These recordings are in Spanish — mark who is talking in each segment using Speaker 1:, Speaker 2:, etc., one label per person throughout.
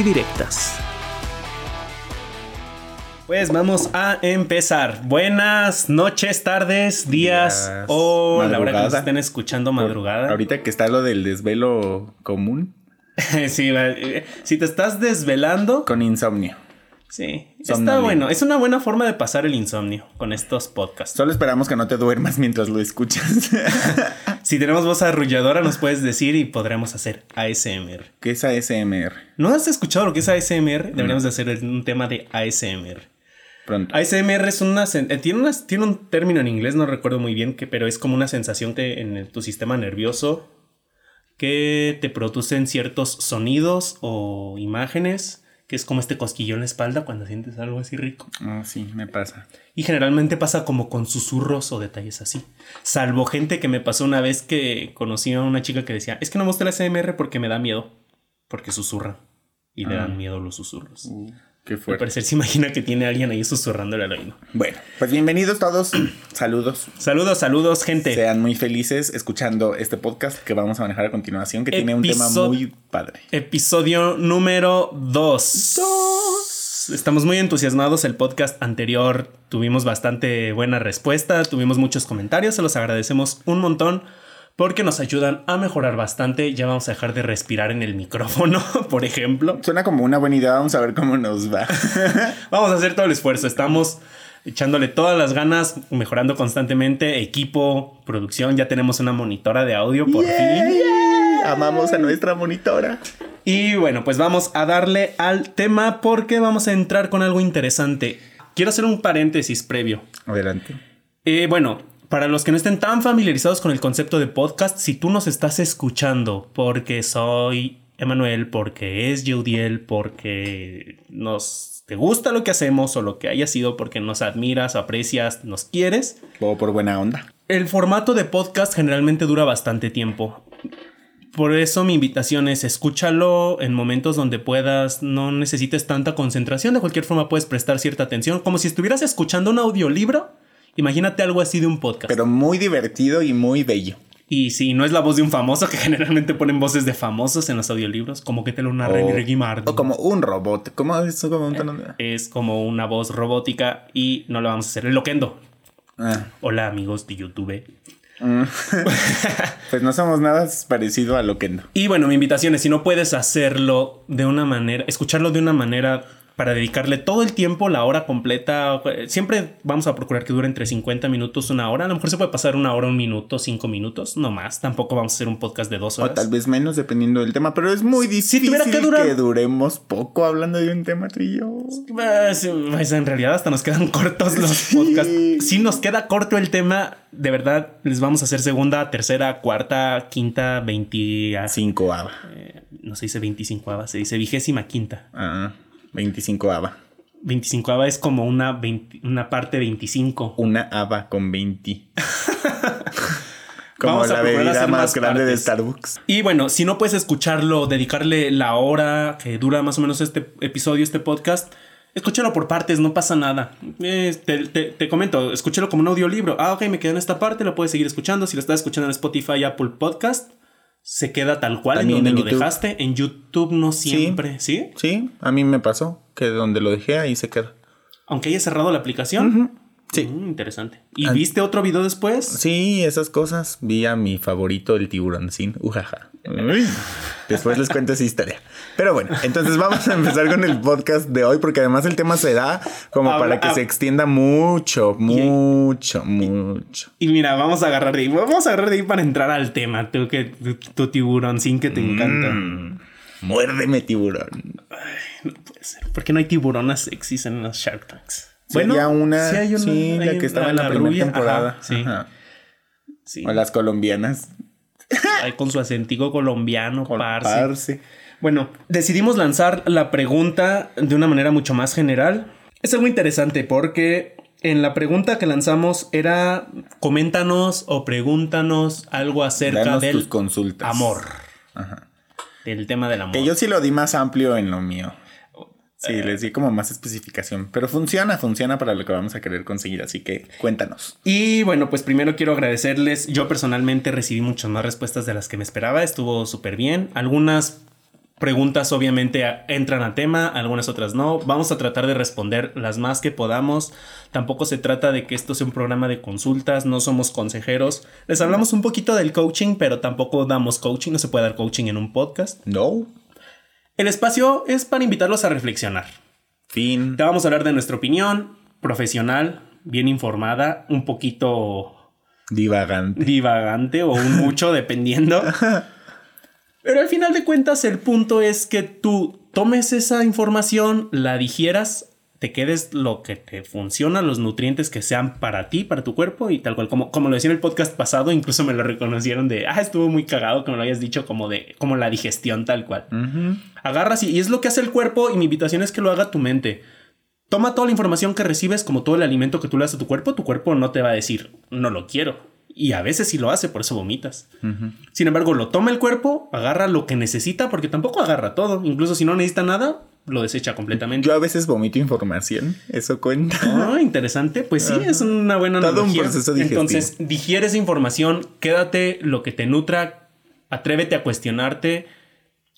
Speaker 1: y Directas.
Speaker 2: Pues vamos a empezar. Buenas noches, tardes, días, o la hora que nos estén escuchando madrugada.
Speaker 3: ahorita que está lo del desvelo común.
Speaker 2: sí, eh, si te estás desvelando.
Speaker 3: Con insomnio.
Speaker 2: Sí, está bueno. Es una buena forma de pasar el insomnio con estos podcasts.
Speaker 3: Solo esperamos que no te duermas mientras lo escuchas.
Speaker 2: si tenemos voz arrulladora, nos puedes decir y podremos hacer ASMR.
Speaker 3: ¿Qué es ASMR?
Speaker 2: ¿No has escuchado lo que es ASMR? Deberíamos de hacer un tema de ASMR. Pronto. ASMR es una, eh, tiene, una, tiene un término en inglés, no recuerdo muy bien, que, pero es como una sensación que en tu sistema nervioso que te producen ciertos sonidos o imágenes que es como este cosquillo en la espalda cuando sientes algo así rico.
Speaker 3: Ah, sí, me pasa.
Speaker 2: Y generalmente pasa como con susurros o detalles así. Salvo gente que me pasó una vez que conocí a una chica que decía, es que no me gusta la SMR porque me da miedo, porque susurra y le dan ah. miedo los susurros. Uh.
Speaker 3: Qué fuerte. Al
Speaker 2: parecer se imagina que tiene alguien ahí susurrándole al oído.
Speaker 3: Bueno, pues bienvenidos todos. saludos.
Speaker 2: Saludos, saludos, gente.
Speaker 3: Sean muy felices escuchando este podcast que vamos a manejar a continuación, que tiene un tema muy padre.
Speaker 2: Episodio número 2. Estamos muy entusiasmados. El podcast anterior tuvimos bastante buena respuesta, tuvimos muchos comentarios, se los agradecemos un montón porque nos ayudan a mejorar bastante. Ya vamos a dejar de respirar en el micrófono, por ejemplo.
Speaker 3: Suena como una buena idea, vamos a ver cómo nos va.
Speaker 2: vamos a hacer todo el esfuerzo, estamos echándole todas las ganas, mejorando constantemente, equipo, producción, ya tenemos una monitora de audio por fin.
Speaker 3: Amamos a nuestra monitora.
Speaker 2: Y bueno, pues vamos a darle al tema porque vamos a entrar con algo interesante. Quiero hacer un paréntesis previo.
Speaker 3: Adelante.
Speaker 2: Eh, bueno, para los que no estén tan familiarizados con el concepto de podcast, si tú nos estás escuchando porque soy Emanuel, porque es Judiel, porque nos te gusta lo que hacemos o lo que haya sido, porque nos admiras, aprecias, nos quieres.
Speaker 3: O por buena onda.
Speaker 2: El formato de podcast generalmente dura bastante tiempo. Por eso mi invitación es escúchalo en momentos donde puedas, no necesites tanta concentración, de cualquier forma puedes prestar cierta atención, como si estuvieras escuchando un audiolibro Imagínate algo así de un podcast.
Speaker 3: Pero muy divertido y muy bello.
Speaker 2: Y si no es la voz de un famoso, que generalmente ponen voces de famosos en los audiolibros, como que te lo narra Reggie Martin.
Speaker 3: O como un robot. ¿Cómo es? Como
Speaker 2: es como una voz robótica y no lo vamos a hacer. El loquendo. Ah. Hola amigos de YouTube. Mm.
Speaker 3: pues no somos nada parecido a Loquendo.
Speaker 2: Y bueno, mi invitación es si no puedes hacerlo de una manera, escucharlo de una manera para dedicarle todo el tiempo, la hora completa. Siempre vamos a procurar que dure entre 50 minutos, una hora. A lo mejor se puede pasar una hora, un minuto, cinco minutos, no más. Tampoco vamos a hacer un podcast de dos horas.
Speaker 3: O tal vez menos, dependiendo del tema, pero es muy difícil que, duremos poco hablando de un tema tú y yo.
Speaker 2: Pues, pues, en realidad hasta nos quedan cortos los podcasts. Si nos queda corto el tema, de verdad les vamos a hacer segunda, tercera, cuarta, quinta, veinticinco
Speaker 3: ava.
Speaker 2: Eh, no se dice veinticinco ava, se dice vigésima quinta.
Speaker 3: Ah. 25 ava.
Speaker 2: 25 ava es como una, una parte 25.
Speaker 3: Una ava con 20. como la bebida más, grande de Starbucks.
Speaker 2: Y bueno, si no puedes escucharlo, dedicarle la hora que dura más o menos este episodio, este podcast, escúchalo por partes, no pasa nada. Eh, te, te, comento, escúchalo como un audiolibro. Ah, ok, me quedé en esta parte, lo puedes seguir escuchando. Si lo estás escuchando en Spotify, Apple Podcast, se queda tal cual en donde lo dejaste. En YouTube no siempre, ¿sí?
Speaker 3: ¿sí? a mí me pasó que donde lo dejé ahí se queda.
Speaker 2: Aunque haya cerrado la aplicación.
Speaker 3: Sí.
Speaker 2: Mm, interesante. ¿Y viste otro video después?
Speaker 3: Sí, esas cosas. Vi a mi favorito, el tiburón sin ujaja. Después les cuento esa historia. Pero bueno, entonces vamos a empezar con el podcast de hoy, porque además el tema se da como para que se extienda mucho, mucho, mucho.
Speaker 2: Y mira, vamos a agarrar de ahí. Vamos a agarrar de ahí para entrar al tema. Tú que tu, tiburón sin que te encanta.
Speaker 3: Mm, muérdeme, tiburón.
Speaker 2: no puede ser. ¿Por qué no hay tiburonas sexys en los Shark Tanks?
Speaker 3: Bueno, ya una. Sí, la que estaba en la, primera temporada.
Speaker 2: sí.
Speaker 3: O las colombianas.
Speaker 2: Con su acentico colombiano, parce. Bueno, decidimos lanzar la pregunta de una manera mucho más general. Es algo interesante porque en la pregunta que lanzamos era coméntanos o pregúntanos algo acerca del amor. Ajá. Del tema del amor.
Speaker 3: Que yo sí lo di más amplio en lo mío. Sí, eh. les di como más especificación. Pero funciona, funciona para lo que vamos a querer conseguir. Así que cuéntanos.
Speaker 2: Y bueno, pues primero quiero agradecerles. Yo personalmente recibí muchas más respuestas de las que me esperaba. Estuvo súper bien. Algunas preguntas obviamente entran a tema, algunas otras no. Vamos a tratar de responder las más que podamos. Tampoco se trata de que esto sea un programa de consultas, no somos consejeros. Les hablamos un poquito del coaching, pero tampoco damos coaching, no se puede dar coaching en un podcast.
Speaker 3: No.
Speaker 2: El espacio es para invitarlos a reflexionar.
Speaker 3: Fin.
Speaker 2: Te vamos a hablar de nuestra opinión profesional, bien informada, un poquito
Speaker 3: divagante.
Speaker 2: Divagante o un mucho dependiendo. Pero al final de cuentas el punto es que tú tomes esa información, la digieras, te quedes lo que te funciona, los nutrientes que sean para ti, para tu cuerpo y tal cual. Como, como lo decía en el podcast pasado, incluso me lo reconocieron de, ah, estuvo muy cagado que me lo hayas dicho como de, como la digestión tal cual. Agarras y, y es lo que hace el cuerpo y mi invitación es que lo haga tu mente. Toma toda la información que recibes como todo el alimento que tú le das a tu cuerpo, tu cuerpo no te va a decir, no lo quiero y a veces sí lo hace, por eso vomitas. Sin embargo, lo toma el cuerpo, agarra lo que necesita, porque tampoco agarra todo. Incluso si no necesita nada, lo desecha completamente.
Speaker 3: Yo a veces vomito información, eso cuenta.
Speaker 2: Oh, interesante. Pues sí, es una buena Todo un proceso digestivo. Entonces, digiere esa información, quédate lo que te nutra, atrévete a cuestionarte.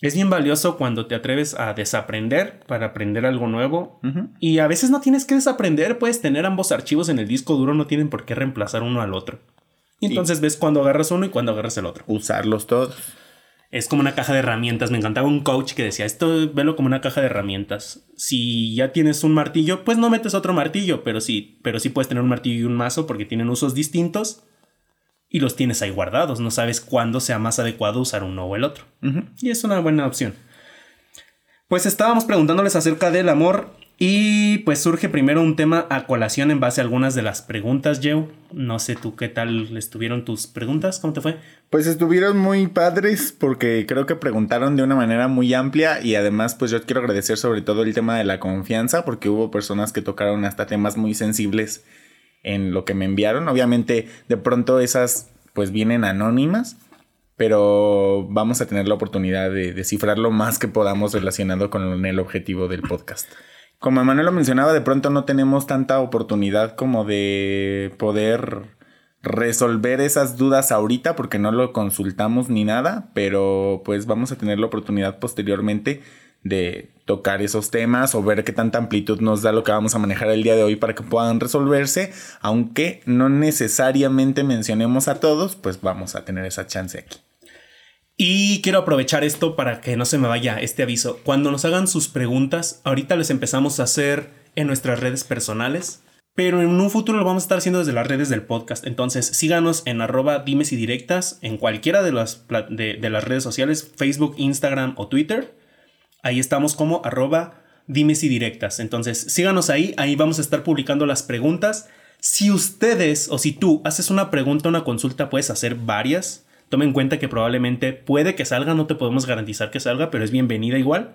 Speaker 2: Es bien valioso cuando te atreves a desaprender para aprender algo nuevo. Y a veces no tienes que desaprender, puedes tener ambos archivos en el disco duro, no tienen por qué reemplazar uno al otro. Y entonces ves cuando agarras uno y cuando agarras el otro.
Speaker 3: Usarlos todos.
Speaker 2: Es como una caja de herramientas. Me encantaba un coach que decía, esto velo como una caja de herramientas. Si ya tienes un martillo, pues no metes otro martillo, pero sí, pero sí puedes tener un martillo y un mazo porque tienen usos distintos y los tienes ahí guardados. No sabes cuándo sea más adecuado usar uno o el otro. Y es una buena opción. Pues estábamos preguntándoles acerca del amor y pues surge primero un tema a colación en base a algunas de las preguntas, Joe. No sé tú qué tal estuvieron tus preguntas, ¿cómo te fue?
Speaker 3: Pues estuvieron muy padres porque creo que preguntaron de una manera muy amplia y además pues yo quiero agradecer sobre todo el tema de la confianza porque hubo personas que tocaron hasta temas muy sensibles en lo que me enviaron. Obviamente de pronto esas pues vienen anónimas, pero vamos a tener la oportunidad de descifrar lo más que podamos relacionado con el objetivo del podcast como Emanuel lo mencionaba, de pronto no tenemos tanta oportunidad como de poder resolver esas dudas ahorita porque no lo consultamos ni nada, pero pues vamos a tener la oportunidad posteriormente de tocar esos temas o ver qué tanta amplitud nos da lo que vamos a manejar el día de hoy para que puedan resolverse, aunque no necesariamente mencionemos a todos, pues vamos a tener esa chance aquí.
Speaker 2: Y quiero aprovechar esto para que no se me vaya este aviso. Cuando nos hagan sus preguntas, ahorita les empezamos a hacer en nuestras redes personales, pero en un futuro lo vamos a estar haciendo desde las redes del podcast. Entonces síganos en arroba dimes y directas en cualquiera de las, de, las redes sociales, Facebook, Instagram o Twitter. Ahí estamos como arroba dimes y directas. Entonces síganos ahí, ahí vamos a estar publicando las preguntas. Si ustedes o si tú haces una pregunta, una consulta, puedes hacer varias Toma en cuenta que probablemente puede que salga, no te podemos garantizar que salga, pero es bienvenida igual.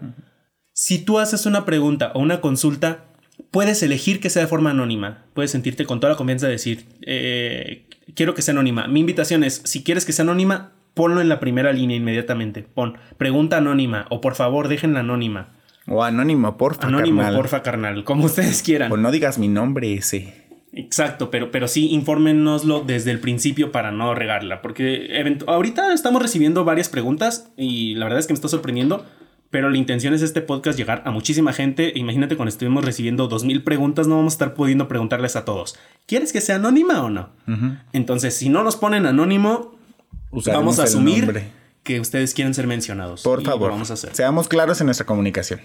Speaker 2: Si tú haces una pregunta o una consulta, puedes elegir que sea de forma anónima. Puedes sentirte con toda la confianza de decir, eh, quiero que sea anónima. Mi invitación es, si quieres que sea anónima, ponlo en la primera línea inmediatamente. Pon pregunta anónima o por favor déjenla anónima.
Speaker 3: O anónimo, porfa.
Speaker 2: Anónimo, porfa, carnal. Como ustedes quieran.
Speaker 3: O no digas mi nombre ese.
Speaker 2: Exacto, pero, pero sí, infórmenoslo desde el principio para no regarla, porque ahorita estamos recibiendo varias preguntas y la verdad es que me está sorprendiendo, pero la intención es este podcast llegar a muchísima gente. Imagínate cuando estuvimos recibiendo dos mil preguntas, no vamos a estar pudiendo preguntarles a todos, ¿quieres que sea anónima o no? Entonces, si no nos ponen anónimo, vamos a asumir que ustedes quieren ser mencionados.
Speaker 3: Por favor, vamos a hacer. seamos claros en nuestra comunicación.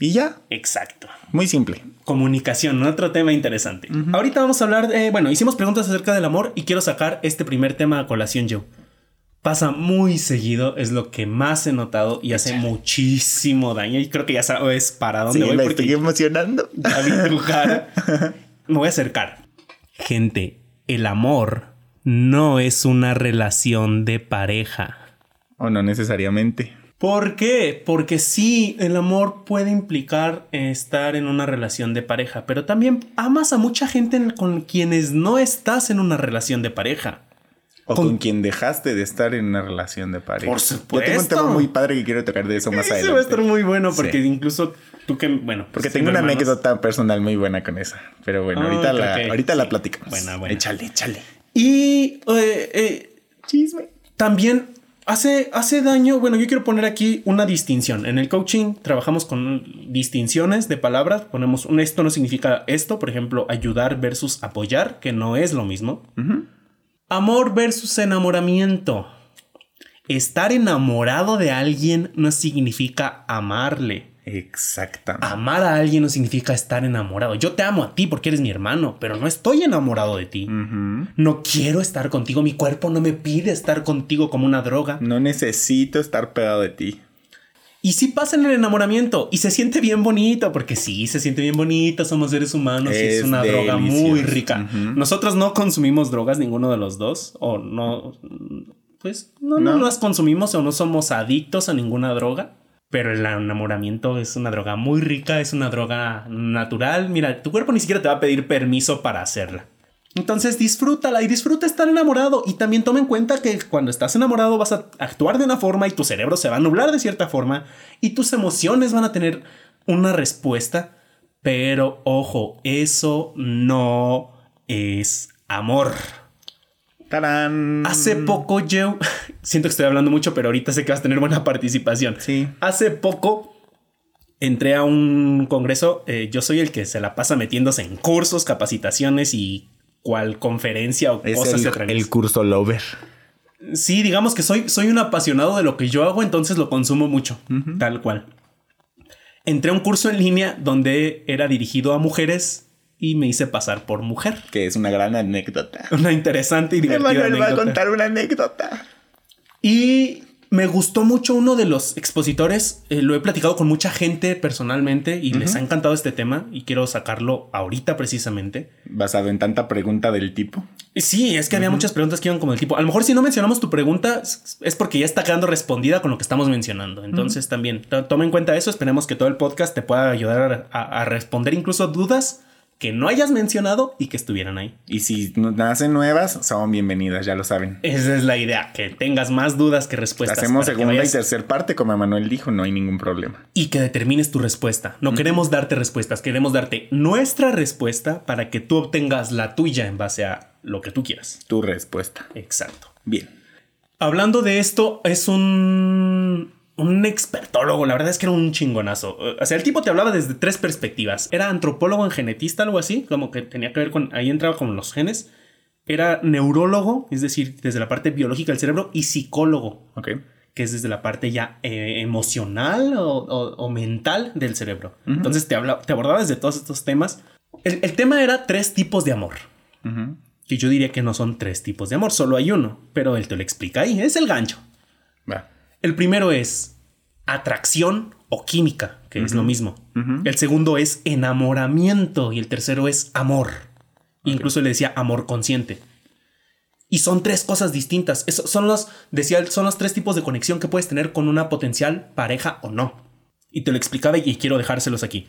Speaker 3: Y ya.
Speaker 2: Exacto.
Speaker 3: Muy simple.
Speaker 2: Comunicación, otro tema interesante. Ahorita vamos a hablar, de, bueno, hicimos preguntas acerca del amor y quiero sacar este primer tema a colación yo. Pasa muy seguido, es lo que más he notado y hace muchísimo daño. Y creo que ya sabes para dónde voy.
Speaker 3: Me estoy emocionando.
Speaker 2: Me voy a acercar. Gente, el amor no es una relación de pareja.
Speaker 3: O no necesariamente.
Speaker 2: ¿Por qué? Porque sí, el amor puede implicar estar en una relación de pareja, pero también amas a mucha gente con quienes no estás en una relación de pareja.
Speaker 3: O con, quien dejaste de estar en una relación de pareja. Por supuesto. Yo tengo un tema muy padre que quiero tocar de eso más adelante.
Speaker 2: va a estar muy bueno porque incluso tú que, bueno.
Speaker 3: Porque tengo una anécdota personal muy buena con esa. Pero bueno, ahorita, la, ahorita la platicamos.
Speaker 2: Buena, buena.
Speaker 3: Échale, échale.
Speaker 2: Y eh, eh, chisme. También hace, hace daño. Bueno, yo quiero poner aquí una distinción. En el coaching trabajamos con distinciones de palabras. Ponemos un esto no significa esto. Por ejemplo, ayudar versus apoyar, que no es lo mismo. Amor versus enamoramiento. Estar enamorado de alguien no significa amarle.
Speaker 3: Exactamente.
Speaker 2: Amar a alguien no significa estar enamorado. Yo te amo a ti porque eres mi hermano, pero no estoy enamorado de ti. No quiero estar contigo. Mi cuerpo no me pide estar contigo como una droga.
Speaker 3: No necesito estar pegado de ti.
Speaker 2: Y sí pasa en el enamoramiento y se siente bien bonito, porque sí, se siente bien bonito, somos seres humanos y es una droga muy rica. Nosotros no consumimos drogas, ninguno de los dos, o no, pues no, no, no las consumimos o no somos adictos a ninguna droga. Pero el enamoramiento es una droga muy rica, es una droga natural. Mira, tu cuerpo ni siquiera te va a pedir permiso para hacerla. Entonces disfrútala y disfruta estar enamorado. Y también toma en cuenta que cuando estás enamorado vas a actuar de una forma y tu cerebro se va a nublar de cierta forma y tus emociones van a tener una respuesta. Pero ojo, eso no es amor. Hace poco, yo siento que estoy hablando mucho, pero ahorita sé que vas a tener buena participación.
Speaker 3: Sí.
Speaker 2: Hace poco entré a un congreso. Eh, yo soy el que se la pasa metiéndose en cursos, capacitaciones y cual conferencia o cosas
Speaker 3: el, el curso Lover.
Speaker 2: Sí, digamos que soy, soy un apasionado de lo que yo hago, entonces lo consumo mucho, tal cual. Entré a un curso en línea donde era dirigido a mujeres y me hice pasar por mujer.
Speaker 3: Que es una gran anécdota.
Speaker 2: Una interesante y divertida Emanuel
Speaker 3: va a contar una anécdota.
Speaker 2: Y me gustó mucho uno de los expositores. Eh, lo he platicado con mucha gente personalmente y les ha encantado este tema y quiero sacarlo ahorita precisamente.
Speaker 3: Basado en tanta pregunta del tipo.
Speaker 2: Sí, es que había muchas preguntas que iban como del tipo. A lo mejor si no mencionamos tu pregunta es porque ya está quedando respondida con lo que estamos mencionando. Entonces también toma en cuenta eso. Esperemos que todo el podcast te pueda ayudar a responder incluso dudas que no hayas mencionado y que estuvieran ahí.
Speaker 3: Y si nacen nuevas, son bienvenidas, ya lo saben.
Speaker 2: Esa es la idea, que tengas más dudas que respuestas.
Speaker 3: Hacemos segunda y tercer parte, como Emanuel dijo, no hay ningún problema.
Speaker 2: Y que determines tu respuesta. No queremos darte respuestas, queremos darte nuestra respuesta para que tú obtengas la tuya en base a lo que tú quieras.
Speaker 3: Tu respuesta.
Speaker 2: Exacto.
Speaker 3: Bien.
Speaker 2: Hablando de esto, es un un expertólogo, la verdad es que era un chingonazo. O sea, el tipo te hablaba desde tres perspectivas. Era antropólogo en genetista, algo así, como que tenía que ver con, ahí entraba con los genes. Era neurólogo, es decir, desde la parte biológica del cerebro, y psicólogo, que es desde la parte ya eh, emocional o, mental del cerebro. Entonces te, habla, te abordaba desde todos estos temas. El, tema era tres tipos de amor. Que yo diría que no son tres tipos de amor, solo hay uno, pero él te lo explica ahí, es el gancho. El primero es atracción o química, que es lo mismo. El segundo es enamoramiento y el tercero es amor. Incluso le decía amor consciente. Y son tres cosas distintas. son los, decía, son los tres tipos de conexión que puedes tener con una potencial pareja o no. Y te lo explicaba y quiero dejárselos aquí.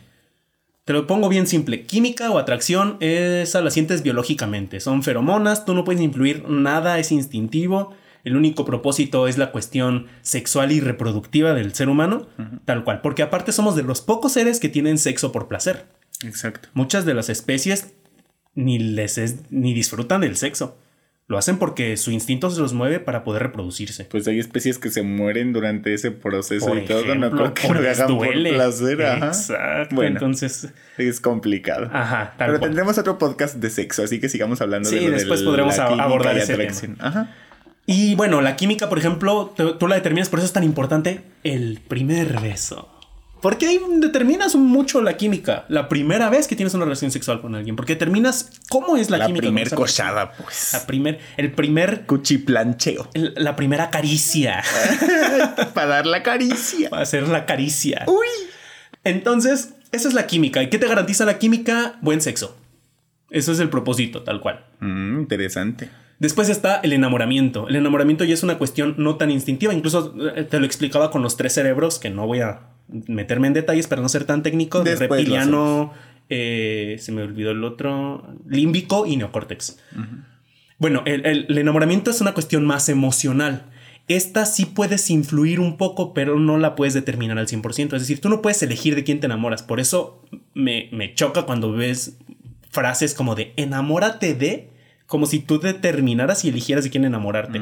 Speaker 2: Te lo pongo bien simple. Química o atracción, esa la sientes biológicamente. Son feromonas, tú no puedes influir nada, es instintivo el único propósito es la cuestión sexual y reproductiva del ser humano, tal cual, porque aparte somos de los pocos seres que tienen sexo por placer.
Speaker 3: Exacto.
Speaker 2: Muchas de las especies ni les ni disfrutan del sexo. Lo hacen porque su instinto se los mueve para poder reproducirse.
Speaker 3: Pues hay especies que se mueren durante ese proceso y todo, no creo que lo hagan por placer.
Speaker 2: Exacto. Bueno, entonces
Speaker 3: es complicado.
Speaker 2: Ajá.
Speaker 3: Pero tendremos otro podcast de sexo, así que sigamos hablando
Speaker 2: de
Speaker 3: Sí,
Speaker 2: después podremos abordar ese tema. Ajá. Y bueno, la química, por ejemplo, tú la determinas, por eso es tan importante el primer beso. Porque ahí determinas mucho la química. La primera vez que tienes una relación sexual con alguien. Porque determinas cómo es la, química.
Speaker 3: La primera cochada, pues.
Speaker 2: La primer, el primer...
Speaker 3: Cuchiplancheo.
Speaker 2: la primera caricia.
Speaker 3: Para dar la caricia.
Speaker 2: Para hacer la caricia.
Speaker 3: Uy.
Speaker 2: Entonces, esa es la química. ¿Y qué te garantiza la química? Buen sexo. Eso es el propósito, tal cual.
Speaker 3: Mm, interesante.
Speaker 2: Después está el enamoramiento. El enamoramiento ya es una cuestión no tan instintiva. Incluso eh, te lo explicaba con los tres cerebros, que no voy a meterme en detalles para no ser tan técnico. Reptiliano, eh, se me olvidó el otro, límbico y neocórtex. Bueno, el, enamoramiento es una cuestión más emocional. Esta sí puedes influir un poco, pero no la puedes determinar al 100%. Es decir, tú no puedes elegir de quién te enamoras. Por eso me, me choca cuando ves frases como de enamórate de como si tú determinaras y eligieras de quién enamorarte.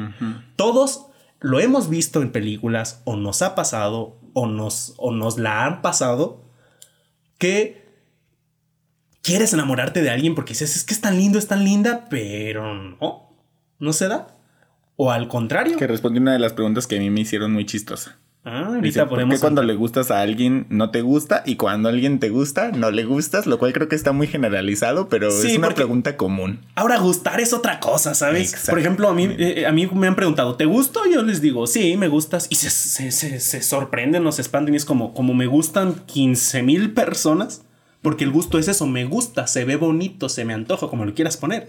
Speaker 2: Todos lo hemos visto en películas o nos ha pasado o nos, o nos la han pasado que quieres enamorarte de alguien porque dices, es que es tan lindo, es tan linda, pero no, no se da. O al contrario.
Speaker 3: Que responde una de las preguntas que a mí me hicieron muy chistosa. Ah, ahorita podemos. cuando le gustas a alguien no te gusta y cuando a alguien te gusta no le gustas? Lo cual creo que está muy generalizado, pero es una pregunta común.
Speaker 2: Ahora, gustar es otra cosa, ¿sabes? Por ejemplo, a mí, eh, a mí me han preguntado, ¿te gusto? Yo les digo, sí, me gustas. Y se, se, se, se sorprenden, se expanden y es como, como me gustan 15 mil personas. Porque el gusto es eso, me gusta, se ve bonito, se me antoja, como lo quieras poner.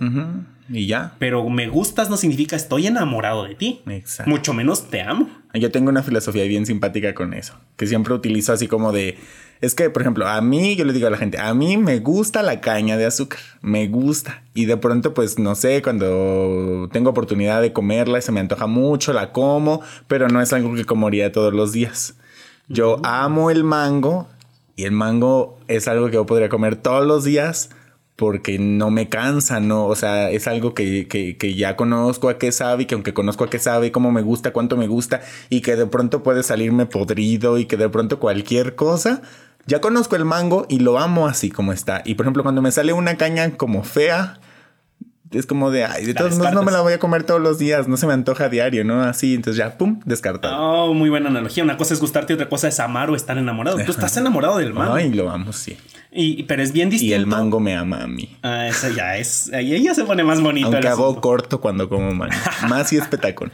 Speaker 3: Y ya.
Speaker 2: Pero me gustas no significa estoy enamorado de ti. Exacto. Mucho menos te amo.
Speaker 3: Yo tengo una filosofía bien simpática con eso, que siempre utilizo así como de... Es que, por ejemplo, a mí, yo le digo a la gente, a mí me gusta la caña de azúcar, me gusta. Y de pronto, pues, no sé, cuando tengo oportunidad de comerla y se me antoja mucho, la como, pero no es algo que comería todos los días. Yo amo el mango, y el mango es algo que yo podría comer todos los días porque no me cansa, ¿no? O sea, es algo que, que, ya conozco a qué sabe y que aunque conozco a qué sabe, cómo me gusta, cuánto me gusta y que de pronto puede salirme podrido y que de pronto cualquier cosa, ya conozco el mango y lo amo así como está. Y por ejemplo, cuando me sale una caña como fea, es como de, ay, de todos modos no me la voy a comer todos los días, no se me antoja a diario, ¿no? Así, entonces ya, pum, descartado.
Speaker 2: Oh, muy buena analogía. Una cosa es gustarte otra cosa es amar o estar enamorado. Tú estás enamorado del mango.
Speaker 3: Ay, lo amo, sí.
Speaker 2: Y, pero es bien distinto.
Speaker 3: Y el mango me ama a mí.
Speaker 2: Ah, eso ya es. Ahí ya se pone más bonito.
Speaker 3: Aunque hago corto cuando como mango. más y espetacón.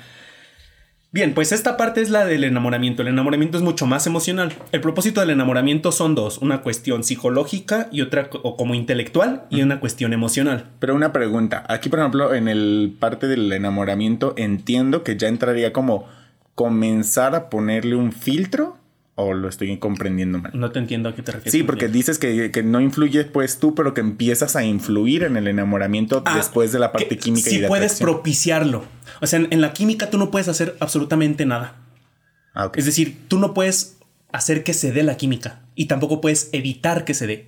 Speaker 2: Bien, pues esta parte es la del enamoramiento. El enamoramiento es mucho más emocional. El propósito del enamoramiento son dos, una cuestión psicológica y otra o como intelectual y una cuestión emocional.
Speaker 3: Pero una pregunta, aquí por ejemplo en el parte del enamoramiento entiendo que ya entraría como comenzar a ponerle un filtro ¿O lo estoy comprendiendo mal?
Speaker 2: No te entiendo a qué te refieres.
Speaker 3: Sí, porque dices que, no influye pues tú, pero que empiezas a influir en el enamoramiento ah, después de la parte química
Speaker 2: y de puedes propiciarlo. O sea, en, la química tú no puedes hacer absolutamente nada. Ah, es decir, tú no puedes hacer que se dé la química y tampoco puedes evitar que se dé.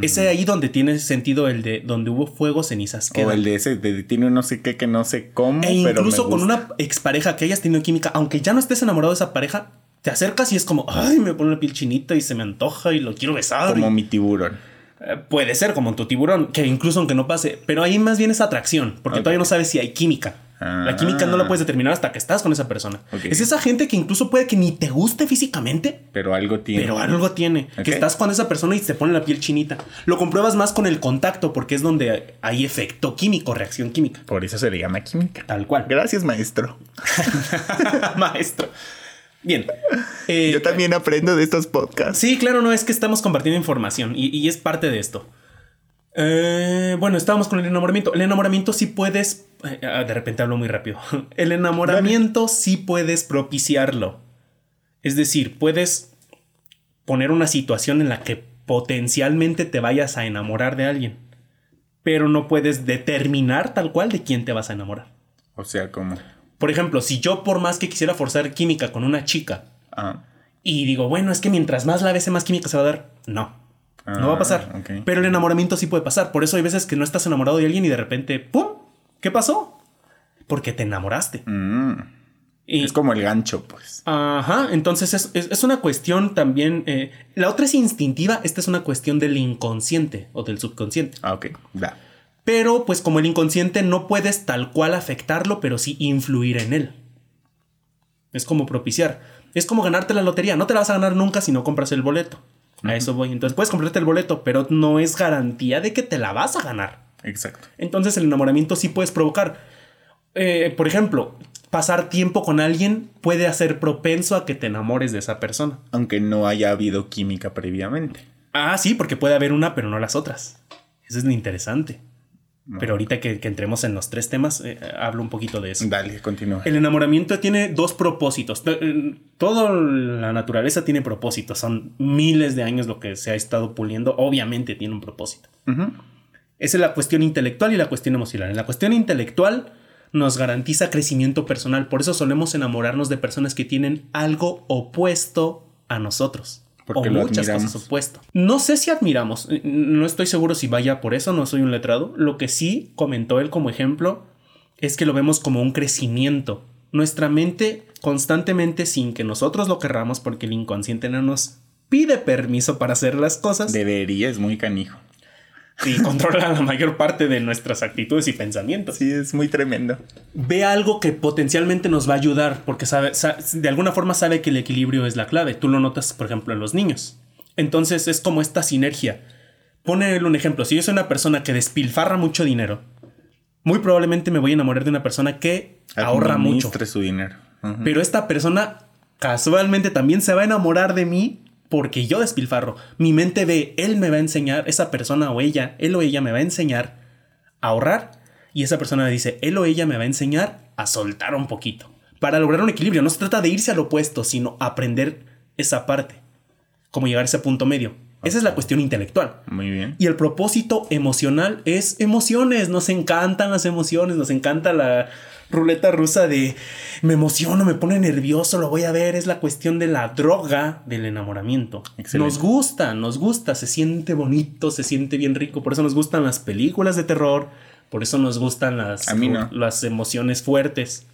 Speaker 2: Es ahí donde tiene sentido el de donde hubo fuego, cenizas
Speaker 3: quedan. O el de ese, de, tiene no sé qué, que no sé cómo.
Speaker 2: E incluso con una expareja que hayas tenido química, aunque ya no estés enamorado de esa pareja, te acercas y es como, ay, me pone la piel chinita y se me antoja y lo quiero besar.
Speaker 3: Como mi tiburón.
Speaker 2: Eh, puede ser como tu tiburón, que incluso aunque no pase, pero ahí más bien es atracción, porque todavía no sabes si hay química. La química no la ah. puedes determinar hasta que estás con esa persona. Es esa gente que incluso puede que ni te guste físicamente.
Speaker 3: Pero algo tiene.
Speaker 2: Pero algo tiene. Que estás con esa persona y te pone la piel chinita. Lo compruebas más con el contacto porque es donde hay efecto químico, reacción química.
Speaker 3: Por eso se le llama química.
Speaker 2: Tal cual.
Speaker 3: Gracias, maestro.
Speaker 2: maestro. Bien.
Speaker 3: Eh, Yo también aprendo de estos podcasts.
Speaker 2: Sí, claro, no es que estamos compartiendo información y, es parte de esto. Eh, bueno, estábamos con el enamoramiento. El enamoramiento sí puedes. Eh, ah, de repente hablo muy rápido. El enamoramiento sí puedes propiciarlo. Es decir, puedes poner una situación en la que potencialmente te vayas a enamorar de alguien. Pero no puedes determinar tal cual de quién te vas a enamorar.
Speaker 3: O sea, ¿cómo?
Speaker 2: Por ejemplo, si yo por más que quisiera forzar química con una chica y digo, bueno, es que mientras más la bese, más química se va a dar, no. no va a pasar. Ah, Pero el enamoramiento sí puede pasar. Por eso hay veces que no estás enamorado de alguien y de repente, ¡pum! ¿Qué pasó? Porque te enamoraste.
Speaker 3: Mm. es como el gancho, pues.
Speaker 2: Ajá, entonces es, una cuestión también. Eh, la otra es instintiva, esta es una cuestión del inconsciente o del subconsciente.
Speaker 3: Ah, ok, da.
Speaker 2: Pero pues como el inconsciente no puedes tal cual afectarlo, pero sí influir en él. Es como propiciar. Es como ganarte la lotería. No te la vas a ganar nunca si no compras el boleto. A eso voy. Entonces puedes comprarte el boleto, pero no es garantía de que te la vas a ganar.
Speaker 3: Exacto.
Speaker 2: Entonces el enamoramiento sí puedes provocar. Eh, por ejemplo, pasar tiempo con alguien puede hacer propenso a que te enamores de esa persona.
Speaker 3: Aunque no haya habido química previamente.
Speaker 2: Ah, sí, porque puede haber una, pero no las otras. Eso es lo interesante. Pero ahorita que, entremos en los tres temas, eh, hablo un poquito de eso.
Speaker 3: Dale, continúa.
Speaker 2: El enamoramiento tiene dos propósitos. Eh, toda la naturaleza tiene propósitos. Son miles de años lo que se ha estado puliendo. Obviamente tiene un propósito. Esa es la cuestión intelectual y la cuestión emocional. En la cuestión intelectual nos garantiza crecimiento personal. Por eso solemos enamorarnos de personas que tienen algo opuesto a nosotros. Porque o muchas cosas opuesto. No sé si admiramos, no estoy seguro si vaya por eso, no soy un letrado. Lo que sí comentó él como ejemplo es que lo vemos como un crecimiento. Nuestra mente constantemente, sin que nosotros lo querramos, porque el inconsciente no nos pide permiso para hacer las cosas.
Speaker 3: Debería, es muy canijo
Speaker 2: y controla la mayor parte de nuestras actitudes y pensamientos.
Speaker 3: Sí, es muy tremendo.
Speaker 2: Ve algo que potencialmente nos va a ayudar porque sabe, de alguna forma sabe que el equilibrio es la clave. Tú lo notas, por ejemplo, en los niños. Entonces es como esta sinergia. Pone un ejemplo. Si yo soy una persona que despilfarra mucho dinero, muy probablemente me voy a enamorar de una persona que ahorra mucho.
Speaker 3: su dinero.
Speaker 2: Pero esta persona casualmente también se va a enamorar de mí porque yo despilfarro. Mi mente ve, él me va a enseñar, esa persona o ella, él o ella me va a enseñar a ahorrar. Y esa persona dice, él o ella me va a enseñar a soltar un poquito. Para lograr un equilibrio. No se trata de irse al opuesto, sino aprender esa parte. Como llegar a ese punto medio. Esa es la cuestión intelectual.
Speaker 3: Muy bien.
Speaker 2: Y el propósito emocional es emociones. Nos encantan las emociones, nos encanta la, ruleta rusa de me emociono, me pone nervioso, lo voy a ver, es la cuestión de la droga del enamoramiento. Nos gusta, nos gusta, se siente bonito, se siente bien rico, por eso nos gustan las películas de terror, por eso nos gustan las, las emociones fuertes.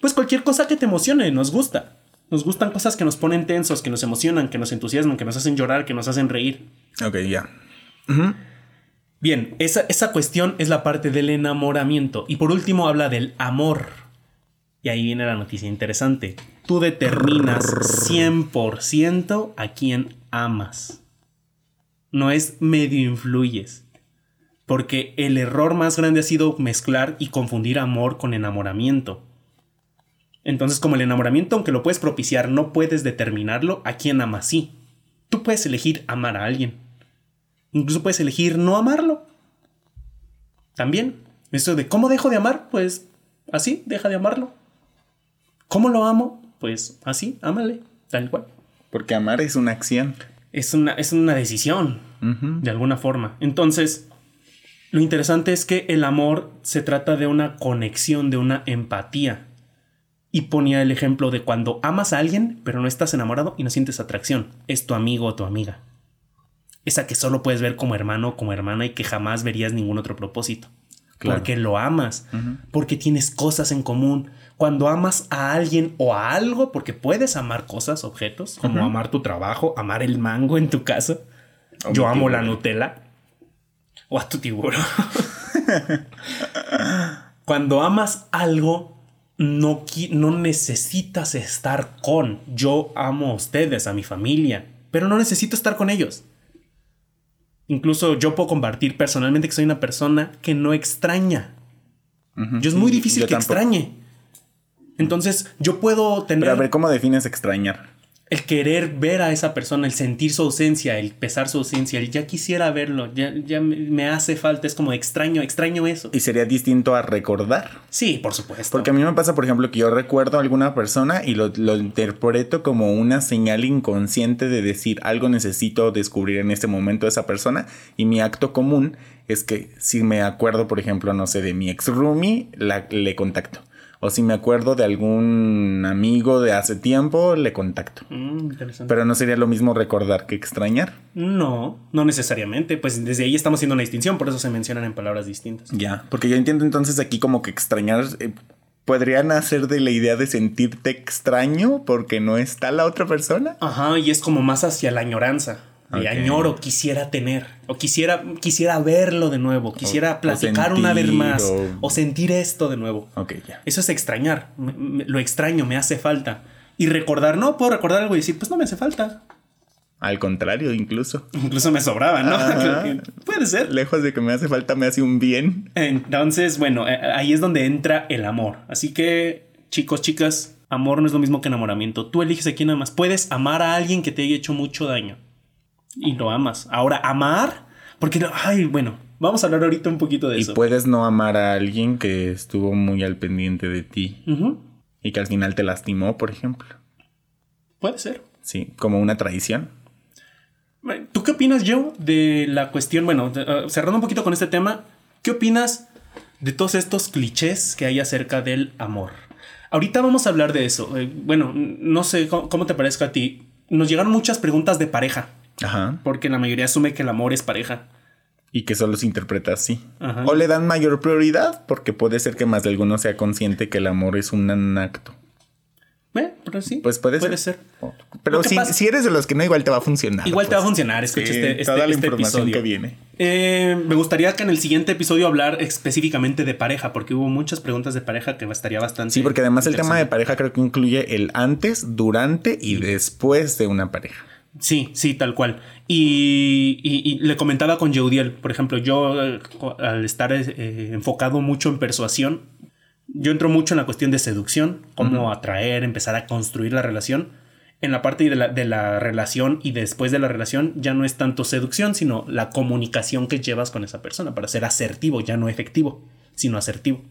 Speaker 2: Pues cualquier cosa que te emocione, nos gusta. Nos gustan cosas que nos ponen tensos, que nos emocionan, que nos entusiasman, que nos hacen llorar, que nos hacen reír.
Speaker 3: Ok, ya.
Speaker 2: Bien, esa, esa cuestión es la parte del enamoramiento. Y por último habla del amor. Y ahí viene la noticia interesante. Tú determinas 100% a quién amas. No es medio influyes. Porque el error más grande ha sido mezclar y confundir amor con enamoramiento. Entonces, como el enamoramiento, aunque lo puedes propiciar, no puedes determinarlo a quién amas sí. Tú puedes elegir amar a alguien Incluso puedes elegir no amarlo. También. Eso de cómo dejo de amar, pues así, deja de amarlo. ¿Cómo lo amo? Pues así, ámale, tal cual.
Speaker 3: Porque amar es una acción.
Speaker 2: Es una, es una decisión, de alguna forma. Entonces, lo interesante es que el amor se trata de una conexión, de una empatía. Y ponía el ejemplo de cuando amas a alguien, pero no estás enamorado y no sientes atracción. Es tu amigo o tu amiga esa que solo puedes ver como hermano o como hermana y que jamás verías ningún otro propósito. Porque lo amas, porque tienes cosas en común. Cuando amas a alguien o a algo, porque puedes amar cosas, objetos, como amar tu trabajo, amar el mango en tu casa. Yo amo la Nutella. O a tu tiburón. Cuando amas algo, no, no necesitas estar con. Yo amo a ustedes, a mi familia, pero no necesito estar con ellos. Incluso yo puedo compartir personalmente que soy una persona que no extraña. Yo es muy difícil que extrañe. Entonces, yo puedo tener.
Speaker 3: Pero a ver, ¿cómo defines extrañar?
Speaker 2: El querer ver a esa persona, el sentir su ausencia, el pesar su ausencia, el ya quisiera verlo, ya, ya me hace falta, es como extraño, extraño eso.
Speaker 3: ¿Y sería distinto a recordar?
Speaker 2: Sí, por supuesto.
Speaker 3: Porque a mí me pasa, por ejemplo, que yo recuerdo a alguna persona y lo, lo interpreto como una señal inconsciente de decir algo necesito descubrir en este momento de esa persona y mi acto común es que si me acuerdo, por ejemplo, no sé, de mi ex roomie, la, le contacto. O si me acuerdo de algún amigo de hace tiempo, le contacto. Mm, Pero no sería lo mismo recordar que extrañar.
Speaker 2: No, no necesariamente. Pues desde ahí estamos haciendo una distinción, por eso se mencionan en palabras distintas.
Speaker 3: Ya, porque yo entiendo entonces aquí como que extrañar eh, podría nacer de la idea de sentirte extraño porque no está la otra persona.
Speaker 2: Ajá, y es como más hacia la añoranza. Y añoro, quisiera tener, o quisiera, quisiera verlo de nuevo, quisiera platicar una vez más, o... sentir esto de nuevo. Eso es extrañar, lo extraño, me hace falta. Y recordar, no puedo recordar algo y decir, pues no me hace falta.
Speaker 3: Al contrario, incluso.
Speaker 2: Incluso me sobraba, ¿no? Puede ser.
Speaker 3: Lejos de que me hace falta, me hace un bien.
Speaker 2: Entonces, bueno, eh, ahí es donde entra el amor. Así que, chicos, chicas, amor no es lo mismo que enamoramiento. Tú eliges a quién amas. Puedes amar a alguien que te haya hecho mucho daño y lo amas. Ahora, amar, porque, ay, bueno, Vamos a hablar ahorita un poquito de eso.
Speaker 3: Y puedes no amar a alguien que estuvo muy al pendiente de ti y que al final te lastimó, por ejemplo.
Speaker 2: Puede ser.
Speaker 3: Sí, como una traición.
Speaker 2: ¿Tú qué opinas, Joe, de la cuestión? Bueno, ah, cerrando un poquito con este tema, ¿qué opinas de todos estos clichés que hay acerca del amor? Ahorita vamos a hablar de eso. Eh, bueno, no sé cómo, te parezca a ti. Nos llegan muchas preguntas de pareja. Ajá. Porque la mayoría asume que el amor es pareja.
Speaker 3: Y que solo se interpreta así. O le dan mayor prioridad porque puede ser que más de alguno sea consciente que el amor es un acto.
Speaker 2: ¿Eh? Pero sí.
Speaker 3: Pues puede, puede ser. Pero si, si, eres de los que no, igual te va a funcionar.
Speaker 2: Igual te va a pues. funcionar. Escucha este, este, este episodio. que viene. Eh, me gustaría que en el siguiente episodio hablar específicamente de pareja, porque hubo muchas preguntas de pareja que estaría bastante.
Speaker 3: Sí, porque además el tema de pareja creo que incluye el antes, durante y después de una pareja.
Speaker 2: Sí, sí, tal cual. Y, le comentaba con Jeudiel, por ejemplo, yo eh, al estar eh, enfocado mucho en persuasión, yo entro mucho en la cuestión de seducción, cómo atraer, empezar a construir la relación. En la parte de la, de la, relación y después de la relación ya no es tanto seducción, sino la comunicación que llevas con esa persona para ser asertivo, ya no efectivo, sino asertivo.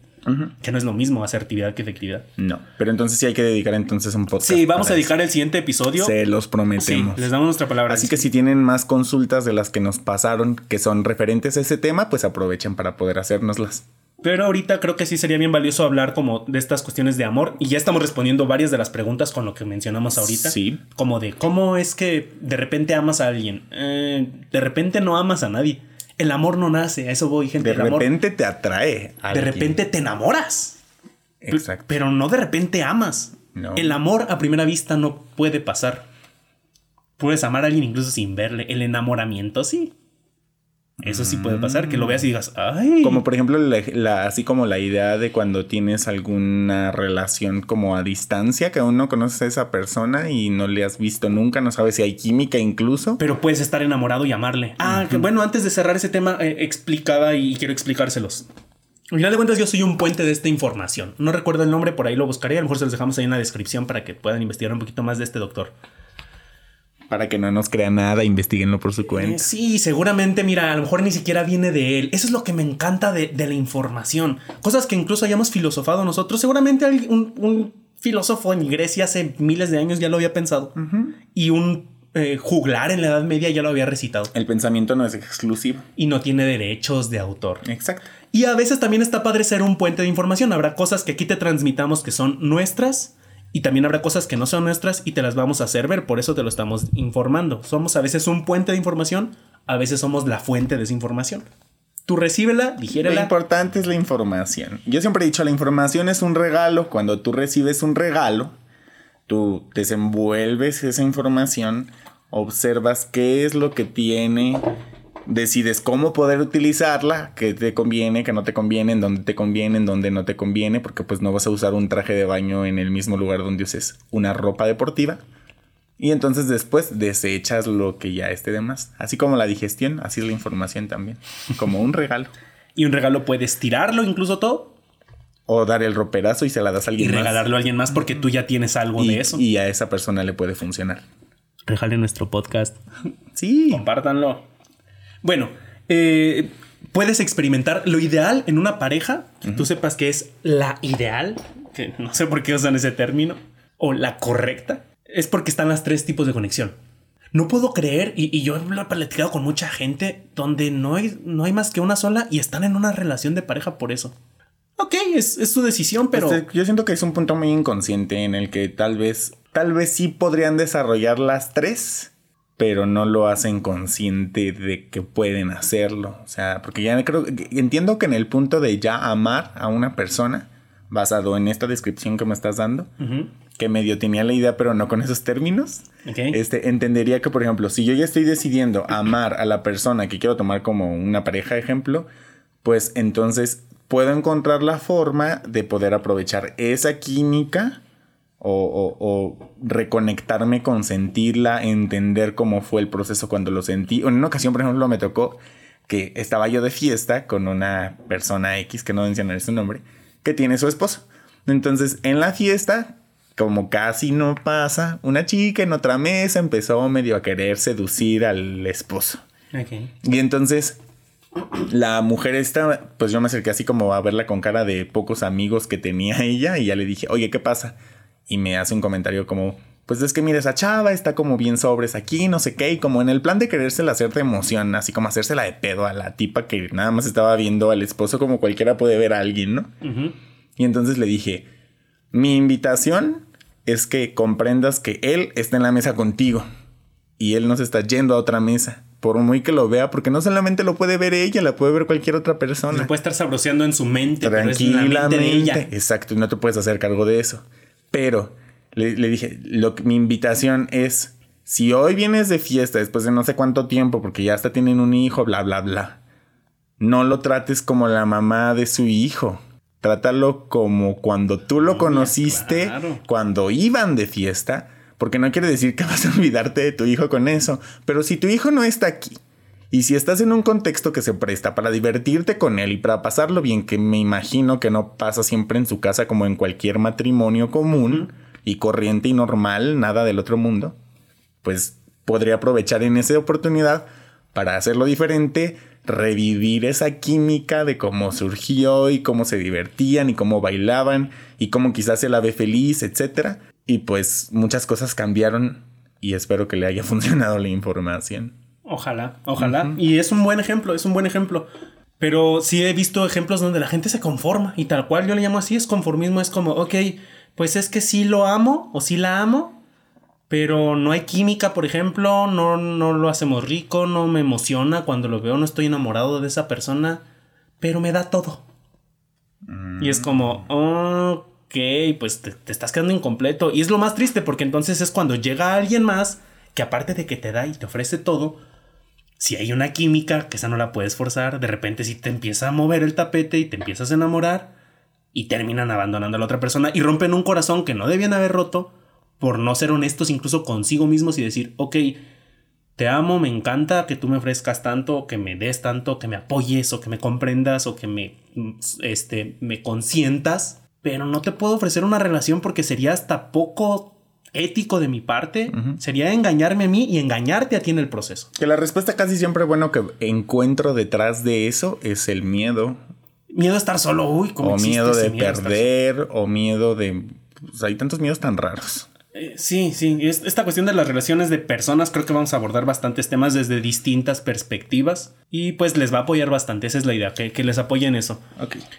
Speaker 2: Que no es lo mismo asertividad que efectividad.
Speaker 3: No, pero entonces sí hay que dedicar entonces un podcast.
Speaker 2: Sí, vamos a dedicar el siguiente episodio.
Speaker 3: Se los prometemos.
Speaker 2: les damos nuestra palabra.
Speaker 3: Así que si tienen más consultas de las que nos pasaron que son referentes a ese tema, pues aprovechen para poder hacérnoslas.
Speaker 2: Pero ahorita creo que sí sería bien valioso hablar como de estas cuestiones de amor y ya estamos respondiendo varias de las preguntas con lo que mencionamos ahorita. Sí. Como de cómo es que de repente amas a alguien. Eh, de repente no amas a nadie. El amor no nace, a eso voy, gente.
Speaker 3: De repente te atrae.
Speaker 2: de repente te enamoras. Exacto. Pero no de repente amas. No. El amor a primera vista no puede pasar. Puedes amar a alguien incluso sin verle. El enamoramiento sí. Eso sí puede pasar, que lo veas y digas, ay.
Speaker 3: Como por ejemplo, la, así como la idea de cuando tienes alguna relación como a distancia, que aún no conoces a esa persona y no le has visto nunca, no sabes si hay química incluso.
Speaker 2: Pero puedes estar enamorado y amarle. Ah, que bueno, antes de cerrar ese tema, eh, explicaba y quiero explicárselos. Al final de cuentas, yo soy un puente de esta información. No recuerdo el nombre, por ahí lo buscaré. A lo mejor se los dejamos ahí en la descripción para que puedan investigar un poquito más de este doctor.
Speaker 3: Para que no nos crea nada, investiguenlo por su cuenta. Eh,
Speaker 2: sí, seguramente, mira, a lo mejor ni siquiera viene de él. Eso es lo que me encanta de, la información. Cosas que incluso hayamos filosofado nosotros. Seguramente un, filósofo en Grecia hace miles de años ya lo había pensado. Y un eh, juglar en la Edad Media ya lo había recitado.
Speaker 3: El pensamiento no es exclusivo.
Speaker 2: Y no tiene derechos de autor.
Speaker 3: Exacto.
Speaker 2: Y a veces también está padre ser un puente de información. Habrá cosas que aquí te transmitamos que son nuestras y también habrá cosas que no son nuestras y te las vamos a hacer ver, por eso te lo estamos informando. Somos a veces un puente de información, a veces somos la fuente de esa información. Tú recíbela, digiérela.
Speaker 3: Lo importante es la información. Yo siempre he dicho, la información es un regalo. Cuando tú recibes un regalo, tú desenvuelves esa información, observas qué es lo que tiene decides cómo poder utilizarla, qué te conviene, qué no te conviene, en dónde te conviene, en dónde no te conviene, porque pues no vas a usar un traje de baño en el mismo lugar donde uses una ropa deportiva. Y entonces después desechas lo que ya esté de más. Así como la digestión, así es la información también. Como un regalo.
Speaker 2: y un regalo puedes tirarlo incluso todo.
Speaker 3: O dar el roperazo y se la das a alguien
Speaker 2: más. Y regalarlo a alguien más porque tú ya tienes algo de eso.
Speaker 3: Y a esa persona le puede funcionar.
Speaker 2: Regale nuestro podcast.
Speaker 3: Sí.
Speaker 2: Compártanlo. Bueno, eh, puedes experimentar lo ideal en una pareja, que tú sepas que es la ideal, que no sé por qué usan ese término, o la correcta, es porque están las tres tipos de conexión. No puedo creer, y, yo lo he platicado con mucha gente, donde no hay, no hay más que una sola y están en una relación de pareja por eso. Ok, es, es su decisión, pero...
Speaker 3: Este, yo siento que es un punto muy inconsciente en el que tal vez, tal vez sí podrían desarrollar las tres, pero no lo hacen consciente de que pueden hacerlo. O sea, porque ya creo, entiendo que en el punto de ya amar a una persona, basado en esta descripción que me estás dando, que medio tenía la idea, pero no con esos términos, este, entendería que, por ejemplo, si yo ya estoy decidiendo amar a la persona que quiero tomar como una pareja ejemplo, pues entonces puedo encontrar la forma de poder aprovechar esa química o, reconectarme con sentirla, entender cómo fue el proceso cuando lo sentí. En una ocasión, por ejemplo, me tocó que estaba yo de fiesta con una persona X, que no mencionaré su nombre, que tiene su esposo. Entonces, en la fiesta, como casi no pasa, una chica en otra mesa empezó medio a querer seducir al esposo. Y entonces la mujer esta, pues yo me acerqué así como a verla con cara de pocos amigos que tenía ella y ya le dije, oye, ¿qué pasa? Y me hace un comentario como, pues es que mire, esa chava está como bien sobres aquí, no sé qué, y como en el plan de querérsela hacer de emoción, así como hacérsela de pedo a la tipa que nada más estaba viendo al esposo como cualquiera puede ver a alguien, ¿no? Y entonces le dije, mi invitación es que comprendas que él está en la mesa contigo y él no se está yendo a otra mesa por muy que lo vea, porque no solamente lo puede ver ella, la puede ver cualquier otra persona.
Speaker 2: Se puede estar sabroseando en su mente,
Speaker 3: tranquilamente. ella. Exacto, y no te puedes hacer cargo de eso. Pero le, dije, lo mi invitación es, si hoy vienes de fiesta después de no sé cuánto tiempo, porque ya hasta tienen un hijo, bla, bla, bla, no lo trates como la mamá de su hijo. Trátalo como cuando tú lo conociste, cuando iban de fiesta porque no quiere decir que vas a olvidarte de tu hijo con eso, pero si tu hijo no está aquí, y si estás en un contexto que se presta para divertirte con él y para pasarlo bien, que me imagino que no pasa siempre en su casa como en cualquier matrimonio común y corriente y normal, nada del otro mundo, pues podría aprovechar en esa oportunidad para hacerlo diferente, revivir esa química de cómo surgió y cómo se divertían y cómo bailaban y cómo quizás se la ve feliz, etcétera y pues muchas cosas cambiaron y espero que le haya funcionado la información.
Speaker 2: Ojalá, ojalá. Y es un buen ejemplo, es un buen ejemplo. Pero sí he visto ejemplos donde la gente se conforma y tal cual yo le llamo así, es conformismo, es como, ok, pues es que sí lo amo o sí la amo, pero no hay química, por ejemplo, no, no lo hacemos rico, no me emociona cuando lo veo, no estoy enamorado de esa persona, pero me da todo. Y es como, ok, pues te, estás quedando incompleto. Y es lo más triste porque entonces es cuando llega alguien más que aparte de que te da y te ofrece todo, si hay una química, que esa no la puedes forzar, de repente si te empieza a mover el tapete y te empiezas a enamorar y terminan abandonando a la otra persona y rompen un corazón que no debían haber roto por no ser honestos incluso consigo mismos y decir, ok, te amo, me encanta que tú me ofrezcas tanto, que me des tanto, que me apoyes o que me comprendas o que me, este, me consientas, pero no te puedo ofrecer una relación porque sería hasta poco ético de mi parte. Sería engañarme a mí y engañarte a ti en el proceso.
Speaker 3: Que la respuesta casi siempre, bueno, que encuentro detrás de eso es el miedo.
Speaker 2: Miedo a estar solo, uy,
Speaker 3: como O miedo de perder, o miedo de... Pues, hay tantos miedos tan raros.
Speaker 2: Eh, sí, sí. Esta cuestión de las relaciones de personas creo que vamos a abordar bastantes temas desde distintas perspectivas y pues les va a apoyar bastante. Esa es la idea, que, les apoyen eso.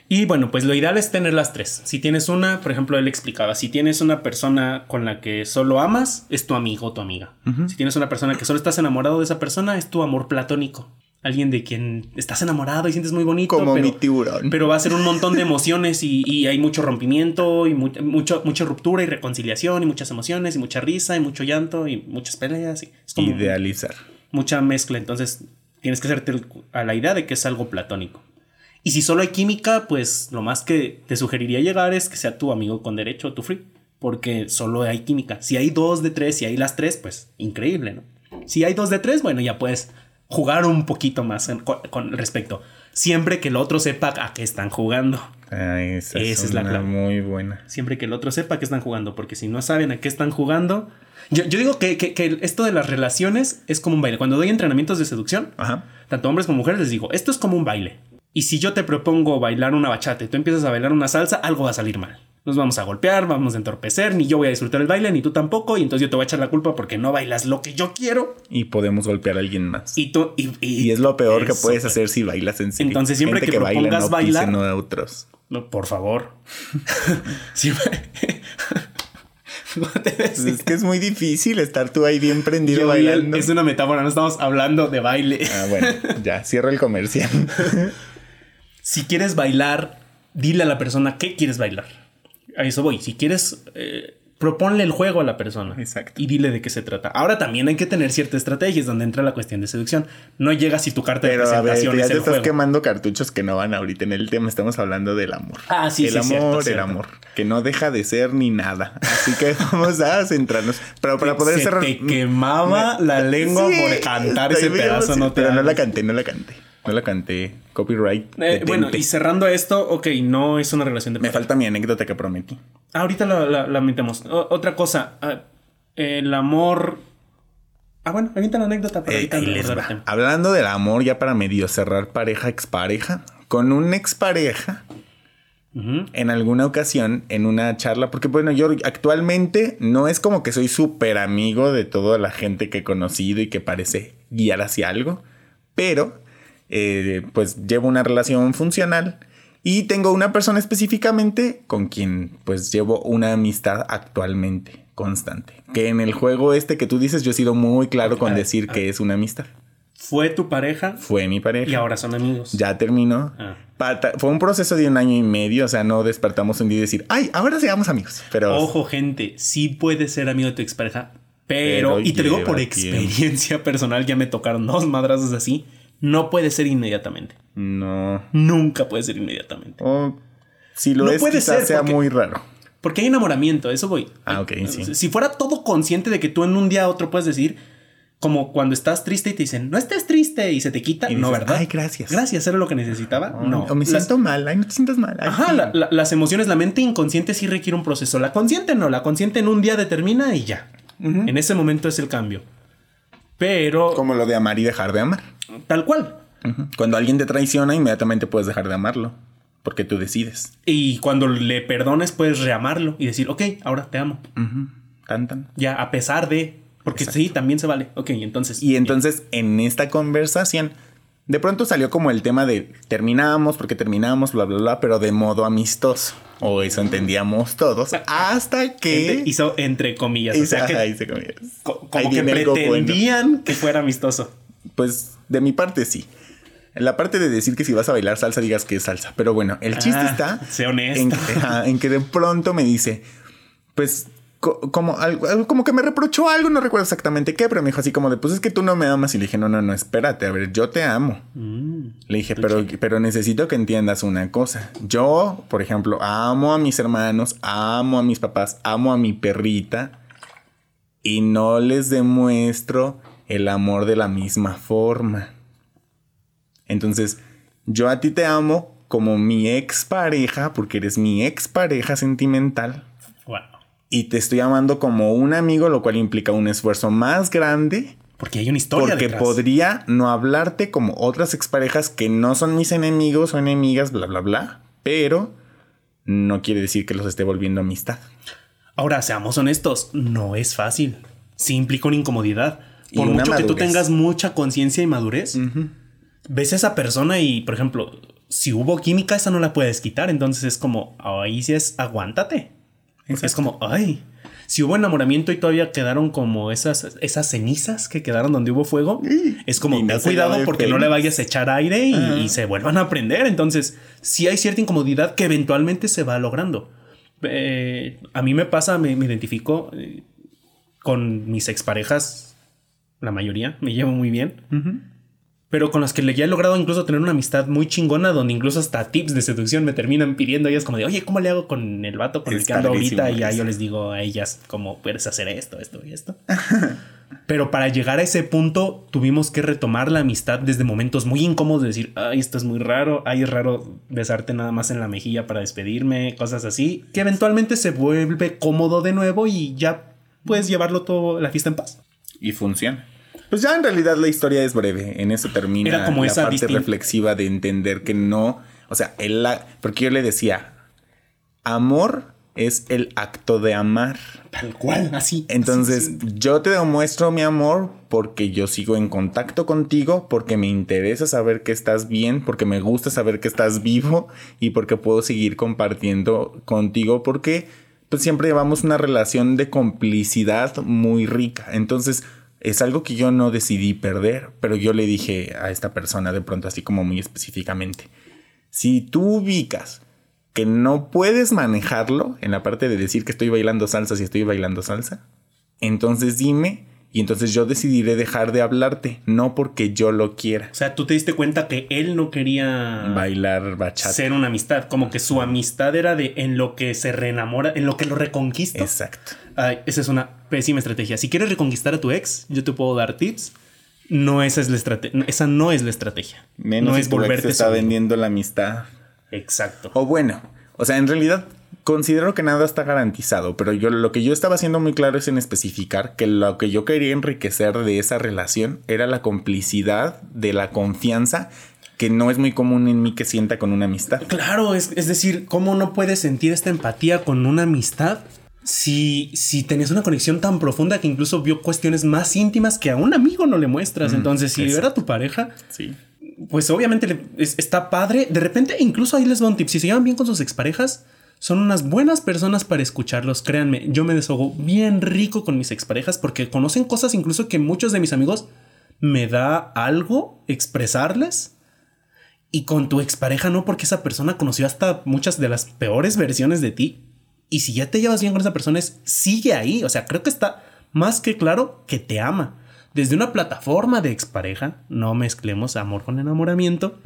Speaker 2: Y bueno, pues lo ideal es tener las tres. Si tienes una, por ejemplo, él explicaba, si tienes una persona con la que solo amas, es tu amigo o tu amiga. Si tienes una persona que solo estás enamorado de esa persona, es tu amor platónico alguien de quien estás enamorado y sientes muy bonito.
Speaker 3: Como pero, mi tiburón.
Speaker 2: Pero va a ser un montón de emociones y, hay mucho rompimiento y mucho, mucha ruptura y reconciliación y muchas emociones y mucha risa y mucho llanto y muchas peleas. Y
Speaker 3: es como Idealizar.
Speaker 2: Mucha mezcla. Entonces tienes que hacerte a la idea de que es algo platónico. Y si solo hay química, pues lo más que te sugeriría llegar es que sea tu amigo con derecho, tu free. Porque solo hay química. Si hay dos de tres, si hay las tres, pues increíble, ¿no? Si hay dos de tres, bueno, ya puedes jugar un poquito más con, respecto. Siempre que el otro sepa a qué están jugando.
Speaker 3: esa, es, la clave. Muy buena.
Speaker 2: Siempre que el otro sepa a qué están jugando. Porque si no saben a qué están jugando. Yo, digo que, esto de las relaciones es como un baile. Cuando doy entrenamientos de seducción, tanto hombres como mujeres, les digo: esto es como un baile. Y si yo te propongo bailar una bachata y tú empiezas a bailar una salsa, algo va a salir mal nos vamos a golpear, vamos a entorpecer, ni yo voy a disfrutar el baile, ni tú tampoco, y entonces yo te voy a echar la culpa porque no bailas lo que yo quiero.
Speaker 3: Y podemos golpear a alguien más.
Speaker 2: Y tú,
Speaker 3: y, es lo peor que puedes hacer si bailas en serio.
Speaker 2: Entonces siempre que, propongas bailar,
Speaker 3: no a otros.
Speaker 2: No, por favor.
Speaker 3: es que es muy difícil estar tú ahí bien prendido bailando.
Speaker 2: Es una metáfora, no estamos hablando de baile.
Speaker 3: Ah, bueno, ya, cierro el comercial.
Speaker 2: si quieres bailar, dile a la persona qué quieres bailar a eso voy. Si quieres, eh, proponle el juego a la persona.
Speaker 3: Exacto.
Speaker 2: Y dile de qué se trata. Ahora también hay que tener ciertas estrategias donde entra la cuestión de seducción. No llegas y tu carta de presentación
Speaker 3: ya te estás quemando cartuchos que no van ahorita en el tema. Estamos hablando del amor.
Speaker 2: Ah, sí,
Speaker 3: el amor, el amor. Que no deja de ser ni nada. Así que vamos a centrarnos. Pero para poder
Speaker 2: se
Speaker 3: cerrar.
Speaker 2: Te quemaba la lengua por cantar ese pedazo. No
Speaker 3: pero no la canté, no la canté. No la canté. Copyright.
Speaker 2: Eh, bueno, y cerrando esto, ok, no es una relación de
Speaker 3: Me falta mi anécdota que prometí.
Speaker 2: ahorita la, la, metemos. otra cosa. Ah, el amor. Ah, bueno, ahorita la anécdota, pero
Speaker 3: eh, Hablando del amor, ya para medio cerrar pareja, expareja, con un expareja, en alguna ocasión, en una charla, porque bueno, yo actualmente no es como que soy súper amigo de toda la gente que he conocido y que parece guiar hacia algo, pero eh, pues llevo una relación funcional y tengo una persona específicamente con quien pues llevo una amistad actualmente constante. Que en el juego este que tú dices, yo he sido muy claro con decir que es una amistad.
Speaker 2: ¿Fue tu pareja?
Speaker 3: Fue mi pareja.
Speaker 2: Y ahora son amigos.
Speaker 3: Ya terminó. Ah. Fue un proceso de un año y medio, o sea, no despertamos un día y decir, ay, ahora seamos amigos. Pero...
Speaker 2: Ojo, gente, sí puedes ser amigo de tu expareja, pero, pero y te digo por experiencia personal, ya me tocaron dos madrazos así, no puede ser inmediatamente.
Speaker 3: No.
Speaker 2: Nunca puede ser inmediatamente.
Speaker 3: si lo es, puede ser sea muy raro.
Speaker 2: Porque hay enamoramiento, eso voy.
Speaker 3: Ah, ok, sí.
Speaker 2: Si fuera todo consciente de que tú en un día a otro puedes decir, como cuando estás triste y te dicen, no estés triste y se te quita, no, ¿verdad?
Speaker 3: Ay, gracias.
Speaker 2: Gracias, era lo que necesitaba. no.
Speaker 3: O me siento mal, ay, no te sientas mal.
Speaker 2: Ajá, las emociones, la mente inconsciente sí requiere un proceso. La consciente no, la consciente en un día determina y ya. En ese momento es el cambio. Pero.
Speaker 3: Como lo de amar y dejar de amar.
Speaker 2: Tal cual.
Speaker 3: Cuando alguien te traiciona, inmediatamente puedes dejar de amarlo porque tú decides.
Speaker 2: Y cuando le perdones, puedes reamarlo y decir, ok, ahora te amo.
Speaker 3: Tan,
Speaker 2: Ya, a pesar de. Porque sí, también se vale. Ok, entonces.
Speaker 3: Y entonces, en esta conversación, de pronto salió como el tema de terminamos porque terminamos, bla, bla, bla, pero de modo amistoso. O eso entendíamos todos. Hasta que.
Speaker 2: hizo entre comillas. o sea que, comillas. como que pretendían que fuera amistoso.
Speaker 3: Pues de mi parte sí. En la parte de decir que si vas a bailar salsa, digas que es salsa. Pero bueno, el chiste ah, está.
Speaker 2: Sé honesto.
Speaker 3: En, que de pronto me dice, pues como, algo, como que me reprochó algo, no recuerdo exactamente qué, pero me dijo así como de, pues es que tú no me amas. Y le dije, no, no, no, espérate, a ver, yo te amo. Mm, le dije, pero, pero necesito que entiendas una cosa. Yo, por ejemplo, amo a mis hermanos, amo a mis papás, amo a mi perrita y no les demuestro el amor de la misma forma. Entonces, yo a ti te amo como mi expareja, porque eres mi expareja sentimental. Y te estoy amando como un amigo, lo cual implica un esfuerzo más grande.
Speaker 2: Porque hay una historia.
Speaker 3: Porque podría no hablarte como otras exparejas que no son mis enemigos o enemigas, bla, bla, bla. Pero no quiere decir que los esté volviendo amistad.
Speaker 2: Ahora, seamos honestos, no es fácil. Sí implica una incomodidad. Por mucho que tú tengas mucha conciencia y madurez, ves a esa persona y, por ejemplo, si hubo química, esa no la puedes quitar. Entonces es como, ahí sí es, aguántate. Es como, ay, si hubo enamoramiento y todavía quedaron como esas, esas cenizas que quedaron donde hubo fuego, es como, ten cuidado porque no le vayas a echar aire y, se vuelvan a prender. Entonces, sí hay cierta incomodidad que eventualmente se va logrando. Eh, a mí me pasa, me, identifico eh, con mis exparejas, la mayoría, me llevo muy bien pero con las que le ya he logrado incluso tener una amistad muy chingona, donde incluso hasta tips de seducción me terminan pidiendo ellas como de, oye, ¿cómo le hago con el vato con el que ando ahorita? Y ya yo les digo a ellas como, puedes hacer esto, esto y esto. pero para llegar a ese punto tuvimos que retomar la amistad desde momentos muy incómodos de decir, ay, esto es muy raro, ay, es raro besarte nada más en la mejilla para despedirme, cosas así, que eventualmente se vuelve cómodo de nuevo y ya puedes llevarlo todo la fiesta en paz.
Speaker 3: Y funciona. Pues ya en realidad la historia es breve. En eso termina como la parte reflexiva de entender que no. O sea, él la. Porque yo le decía: amor es el acto de amar.
Speaker 2: Tal cual, así.
Speaker 3: Entonces, yo te demuestro mi amor porque yo sigo en contacto contigo, porque me interesa saber que estás bien, porque me gusta saber que estás vivo y porque puedo seguir compartiendo contigo, porque pues siempre llevamos una relación de complicidad muy rica. Entonces, es algo que yo no decidí perder, pero yo le dije a esta persona de pronto así como muy específicamente, si tú ubicas que no puedes manejarlo en la parte de decir que estoy bailando salsa si estoy bailando salsa, entonces dime y entonces yo decidiré dejar de hablarte, no porque yo lo quiera.
Speaker 2: O sea, tú te diste cuenta que él no quería
Speaker 3: bailar bachata.
Speaker 2: Ser una amistad, como que su amistad era de en lo que se reenamora, en lo que lo reconquista.
Speaker 3: Exacto.
Speaker 2: Ay, esa es una pésima estrategia. Si quieres reconquistar a tu ex, yo te puedo dar tips. No, esa es la estrategia. Esa no es la estrategia.
Speaker 3: Menos no es volverte. está vendiendo la amistad.
Speaker 2: Exacto.
Speaker 3: O bueno, o sea, en realidad Considero que nada está garantizado, pero yo lo que yo estaba haciendo muy claro es en especificar que lo que yo quería enriquecer de esa relación era la complicidad de la confianza que no es muy común en mí que sienta con una amistad.
Speaker 2: Claro, es, es decir, ¿cómo no puedes sentir esta empatía con una amistad si, si tenés una conexión tan profunda que incluso vio cuestiones más íntimas que a un amigo no le muestras? Entonces, si era tu pareja,
Speaker 3: sí.
Speaker 2: pues obviamente está padre. De repente, incluso ahí les va un tip. Si se llevan bien con sus exparejas, son unas buenas personas para escucharlos. Créanme, yo me desahogo bien rico con mis exparejas porque conocen cosas incluso que muchos de mis amigos me da algo expresarles. Y con tu expareja no, porque esa persona conoció hasta muchas de las peores versiones de ti y si ya te llevas bien con esa persona, es, sigue ahí. O sea, creo que está más que claro que te ama. Desde una plataforma de expareja, no mezclemos amor con enamoramiento,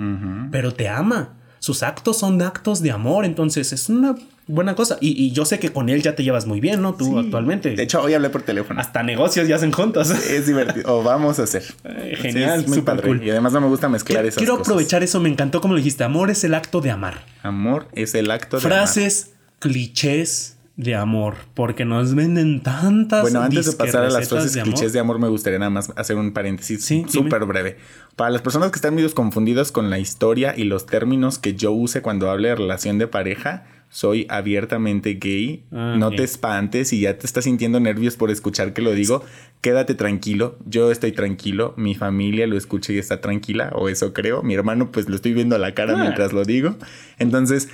Speaker 2: pero te ama. Sus actos son actos de amor, entonces es una buena cosa. Y, yo sé que con él ya te llevas muy bien, ¿no? Tú actualmente.
Speaker 3: De hecho, hoy hablé por teléfono.
Speaker 2: Hasta negocios ya hacen juntos.
Speaker 3: Es divertido. O vamos a hacer.
Speaker 2: genial, muy padre.
Speaker 3: Y además no me gusta mezclar esas
Speaker 2: Quiero aprovechar eso, me encantó como lo dijiste. Amor es el acto de amar.
Speaker 3: Amor es el acto de
Speaker 2: amar. Frases clichés de amor, porque nos venden tantas.
Speaker 3: Bueno, antes de pasar a las frases clichés de amor, me gustaría nada más hacer un paréntesis súper breve. Para las personas que están medio confundidas con la historia y los términos que yo use cuando hable de relación de pareja, soy abiertamente gay. Ah, no te espantes y ya te estás sintiendo nervios por escuchar que lo digo. Quédate tranquilo. Yo estoy tranquilo. Mi familia lo escucha y está tranquila, o eso creo. Mi hermano, pues lo estoy viendo a la cara ah. mientras lo digo. Entonces,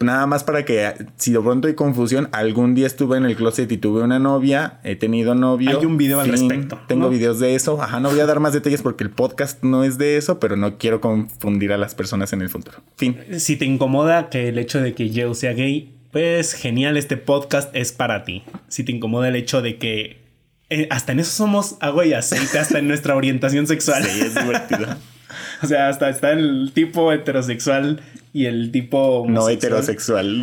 Speaker 3: Nada más para que si de pronto hay confusión, algún día estuve en el closet y tuve una novia, he tenido novio.
Speaker 2: Hay un video al respecto.
Speaker 3: Tengo videos de eso. Ajá, no voy a dar más detalles porque el podcast no es de eso, pero no quiero confundir a las personas en el futuro. Fin.
Speaker 2: Si te incomoda que el hecho de que yo sea gay, pues genial, este podcast es para ti. Si te incomoda el hecho de que eh, hasta en eso somos agua y aceite, hasta en nuestra orientación sexual.
Speaker 3: Sí, es divertido.
Speaker 2: o sea, hasta está el tipo heterosexual y el tipo
Speaker 3: no heterosexual.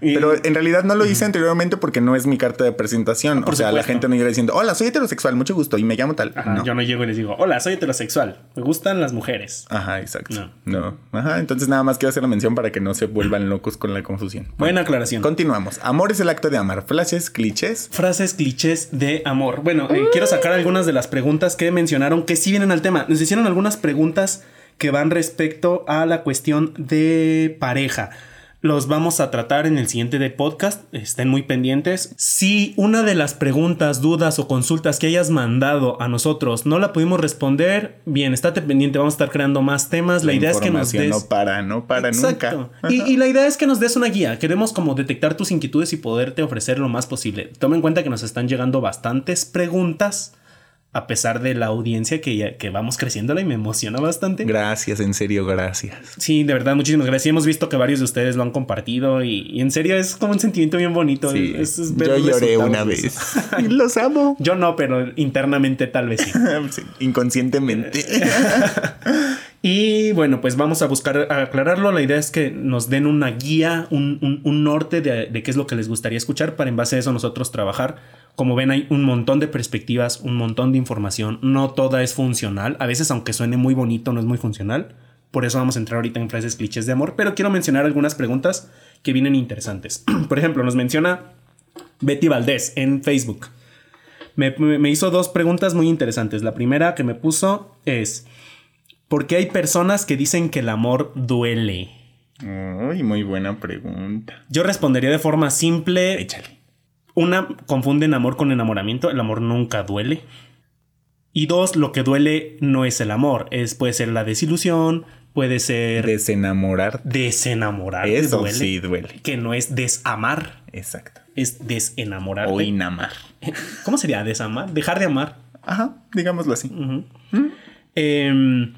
Speaker 3: Pero en realidad no lo hice anteriormente porque no es mi carta de presentación. o sea, la gente no llega diciendo, hola, soy heterosexual, mucho gusto y me llamo tal.
Speaker 2: Yo no llego y les digo, hola, soy heterosexual, me gustan las mujeres.
Speaker 3: Ajá, exacto. No. Ajá, entonces nada más quiero hacer la mención para que no se vuelvan locos con la confusión.
Speaker 2: Buena aclaración.
Speaker 3: Continuamos. Amor es el acto de amar. Frases, clichés.
Speaker 2: Frases, clichés de amor. Bueno, eh, quiero sacar algunas de las preguntas que mencionaron que sí vienen al tema. Nos hicieron algunas preguntas que van respecto a la cuestión de pareja. Los vamos a tratar en el siguiente de podcast. Estén muy pendientes. Si una de las preguntas, dudas o consultas que hayas mandado a nosotros no la pudimos responder, bien, estate pendiente. Vamos a estar creando más temas. La, idea es que nos des.
Speaker 3: No para, no para nunca.
Speaker 2: Y, y, la idea es que nos des una guía. Queremos como detectar tus inquietudes y poderte ofrecer lo más posible. Toma en cuenta que nos están llegando bastantes preguntas a pesar de la audiencia que, que vamos creciéndola y me emociona bastante.
Speaker 3: Gracias, en serio, gracias.
Speaker 2: Sí, de verdad, muchísimas gracias. hemos visto que varios de ustedes lo han compartido y, en serio es como un sentimiento bien bonito.
Speaker 3: Yo lloré una vez. Los amo.
Speaker 2: Yo no, pero internamente tal vez
Speaker 3: sí. inconscientemente.
Speaker 2: y bueno, pues vamos a buscar aclararlo. La idea es que nos den una guía, un, norte de, de qué es lo que les gustaría escuchar para en base a eso nosotros trabajar como ven, hay un montón de perspectivas, un montón de información. No toda es funcional. A veces, aunque suene muy bonito, no es muy funcional. Por eso vamos a entrar ahorita en frases clichés de amor. Pero quiero mencionar algunas preguntas que vienen interesantes. Por ejemplo, nos menciona Betty Valdés en Facebook. Me, hizo dos preguntas muy interesantes. La primera que me puso es: ¿Por qué hay personas que dicen que el amor duele?
Speaker 3: Uy, muy buena pregunta.
Speaker 2: Yo respondería de forma simple.
Speaker 3: Échale.
Speaker 2: Una, confunden amor con enamoramiento. El amor nunca duele. Y dos, lo que duele no es el amor. Es, puede ser la desilusión, puede ser.
Speaker 3: Desenamorar.
Speaker 2: Desenamorar.
Speaker 3: Eso duele, sí duele.
Speaker 2: Que no es desamar.
Speaker 3: Exacto.
Speaker 2: Es desenamorar.
Speaker 3: O inamar.
Speaker 2: ¿Cómo sería desamar? Dejar de amar.
Speaker 3: Ajá, digámoslo así.
Speaker 2: Em,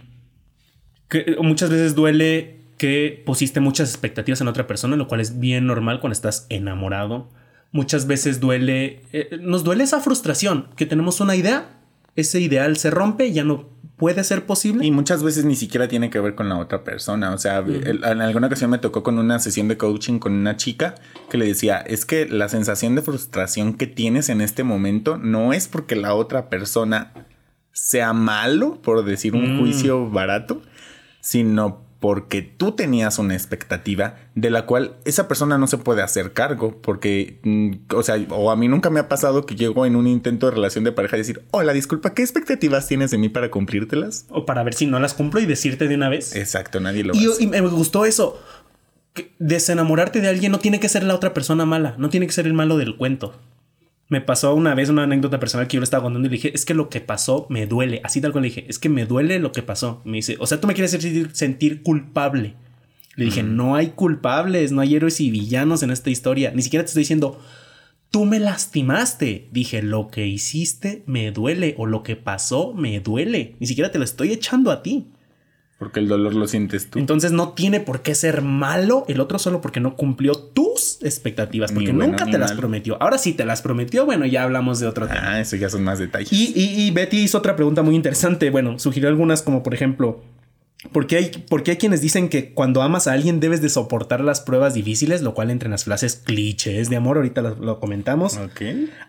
Speaker 2: que muchas veces duele que pusiste muchas expectativas en otra persona, lo cual es bien normal cuando estás enamorado muchas veces duele, eh, nos duele esa frustración, que tenemos una idea, ese ideal se rompe, ya no puede ser posible.
Speaker 3: Y muchas veces ni siquiera tiene que ver con la otra persona. O sea, en alguna ocasión me tocó con una sesión de coaching con una chica que le decía, es que la sensación de frustración que tienes en este momento no es porque la otra persona sea malo, por decir un mm. juicio barato, sino porque tú tenías una expectativa de la cual esa persona no se puede hacer cargo, porque, mm, o sea, o a mí nunca me ha pasado que llego en un intento de relación de pareja y decir, hola, disculpa, ¿qué expectativas tienes de mí para cumplírtelas?
Speaker 2: O para ver si no las cumplo y decirte de una vez.
Speaker 3: Exacto, nadie lo
Speaker 2: y, y me gustó eso. desenamorarte de alguien no tiene que ser la otra persona mala, no tiene que ser el malo del cuento. Me pasó una vez una anécdota personal que yo le estaba contando y le dije, es que lo que pasó me duele. Así tal cual le dije, es que me duele lo que pasó. Me dice, o sea, tú me quieres sentir, sentir culpable. Le dije, no hay culpables, no hay héroes y villanos en esta historia. Ni siquiera te estoy diciendo, tú me lastimaste. Dije, lo que hiciste me duele o lo que pasó me duele. Ni siquiera te lo estoy echando a ti.
Speaker 3: Porque el dolor lo sientes tú.
Speaker 2: Entonces no tiene por qué ser malo el otro solo porque no cumplió tus expectativas, porque nunca te las prometió. Ahora sí te las prometió, bueno, ya hablamos de otro
Speaker 3: tema. Ah, eso ya son más detalles.
Speaker 2: Y, Betty hizo otra pregunta muy interesante. Bueno, sugirió algunas como por ejemplo, ¿por qué, hay, hay quienes dicen que cuando amas a alguien debes de soportar las pruebas difíciles, lo cual entre las frases clichés de amor, ahorita lo, lo comentamos.
Speaker 3: Ok.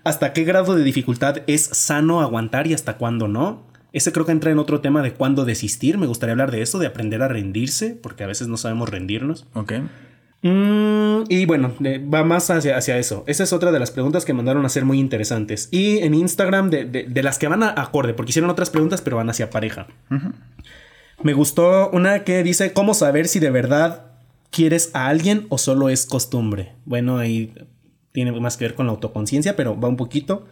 Speaker 2: ¿Hasta qué grado de dificultad es sano aguantar y hasta cuándo no? Ese creo que entra en otro tema de cuándo desistir. Me gustaría hablar de eso, de aprender a rendirse, porque a veces no sabemos rendirnos.
Speaker 3: Ok.
Speaker 2: Mm, y bueno, va más hacia, hacia, eso. Esa es otra de las preguntas que mandaron a ser muy interesantes. Y en Instagram, de, las que van a acorde, porque hicieron otras preguntas, pero van hacia pareja. Me gustó una que dice: ¿Cómo saber si de verdad quieres a alguien o solo es costumbre? Bueno, ahí tiene más que ver con la autoconciencia, pero va un poquito.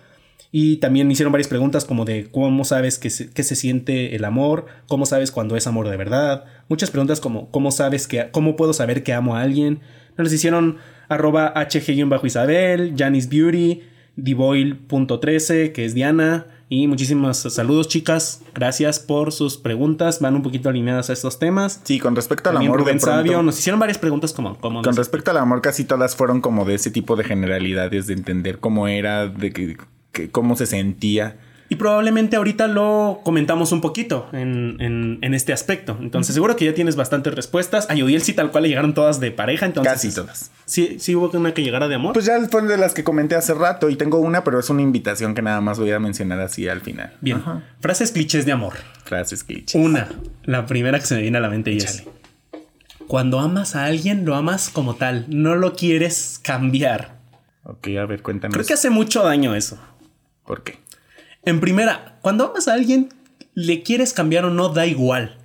Speaker 2: Y también hicieron varias preguntas como de cómo sabes que se, se, siente el amor, cómo sabes cuando es amor de verdad. Muchas preguntas como cómo sabes que, cómo puedo saber que amo a alguien. Nos hicieron arroba hg-isabel, Janice Beauty, divoil.13, que es Diana. Y muchísimos saludos, chicas. Gracias por sus preguntas. Van un poquito alineadas a estos temas.
Speaker 3: Sí, con respecto al amor.
Speaker 2: Rubén Sabio. Nos hicieron varias preguntas como. como
Speaker 3: con respecto al amor, casi todas fueron como de ese tipo de generalidades, de entender cómo era, de que cómo se sentía.
Speaker 2: Y probablemente ahorita lo comentamos un poquito en, este aspecto. Entonces, seguro que ya tienes bastantes respuestas. A Yudiel sí, tal cual le llegaron todas de pareja. Entonces,
Speaker 3: Casi todas.
Speaker 2: Sí, sí hubo una que llegara de amor.
Speaker 3: Pues ya fue de las que comenté hace rato. Y tengo una, pero es una invitación que nada más voy a mencionar así al final.
Speaker 2: Bien. Frases clichés de amor.
Speaker 3: Frases clichés.
Speaker 2: Una. La primera que se me viene a la mente y es. Cuando amas a alguien, lo amas como tal. No lo quieres cambiar.
Speaker 3: Ok, a ver, cuéntame.
Speaker 2: Creo que hace mucho daño eso.
Speaker 3: ¿Por qué?
Speaker 2: En primera, cuando amas a alguien, le quieres cambiar o no, da igual.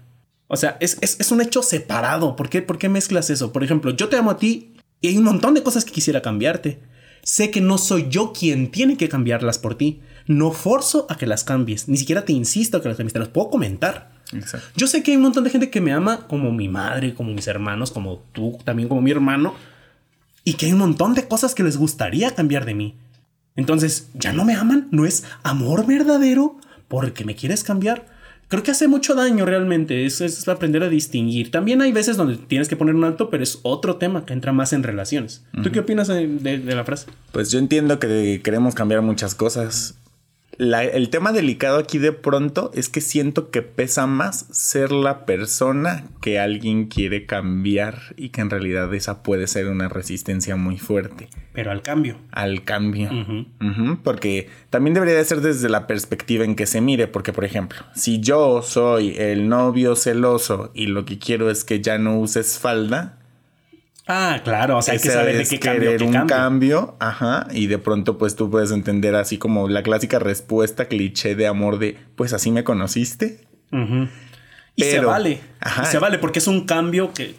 Speaker 2: O sea, es, un hecho separado. ¿Por qué? ¿Por qué mezclas eso? Por ejemplo, yo te amo a ti y hay un montón de cosas que quisiera cambiarte. Sé que no soy yo quien tiene que cambiarlas por ti. No forzo a que las cambies. Ni siquiera te insisto a que las cambies. Te las puedo comentar.
Speaker 3: Exacto.
Speaker 2: Yo sé que hay un montón de gente que me ama como mi madre, como mis hermanos, como tú, también como mi hermano. Y que hay un montón de cosas que les gustaría cambiar de mí. Entonces, ¿ya no me aman? ¿No es amor verdadero? Porque me quieres cambiar. Creo que hace mucho daño realmente. Es, es aprender a distinguir. También hay veces donde tienes que poner un alto, pero es otro tema que entra más en relaciones. ¿Tú qué opinas de la frase?
Speaker 3: Pues yo entiendo que queremos cambiar muchas cosas el tema delicado aquí de pronto es que siento que pesa más ser la persona que alguien quiere cambiar y que en realidad esa puede ser una resistencia muy fuerte.
Speaker 2: Pero al cambio.
Speaker 3: Al cambio. porque también debería de ser desde la perspectiva en que se mire, porque por ejemplo, si yo soy el novio celoso y lo que quiero es que ya no uses falda,
Speaker 2: Ah, claro, o sea, hay que saber de qué cambio.
Speaker 3: un cambio, ajá, y de pronto pues tú puedes entender así como la clásica respuesta cliché de amor de, pues así me conociste.
Speaker 2: Y se vale. Ajá. se vale porque es un cambio que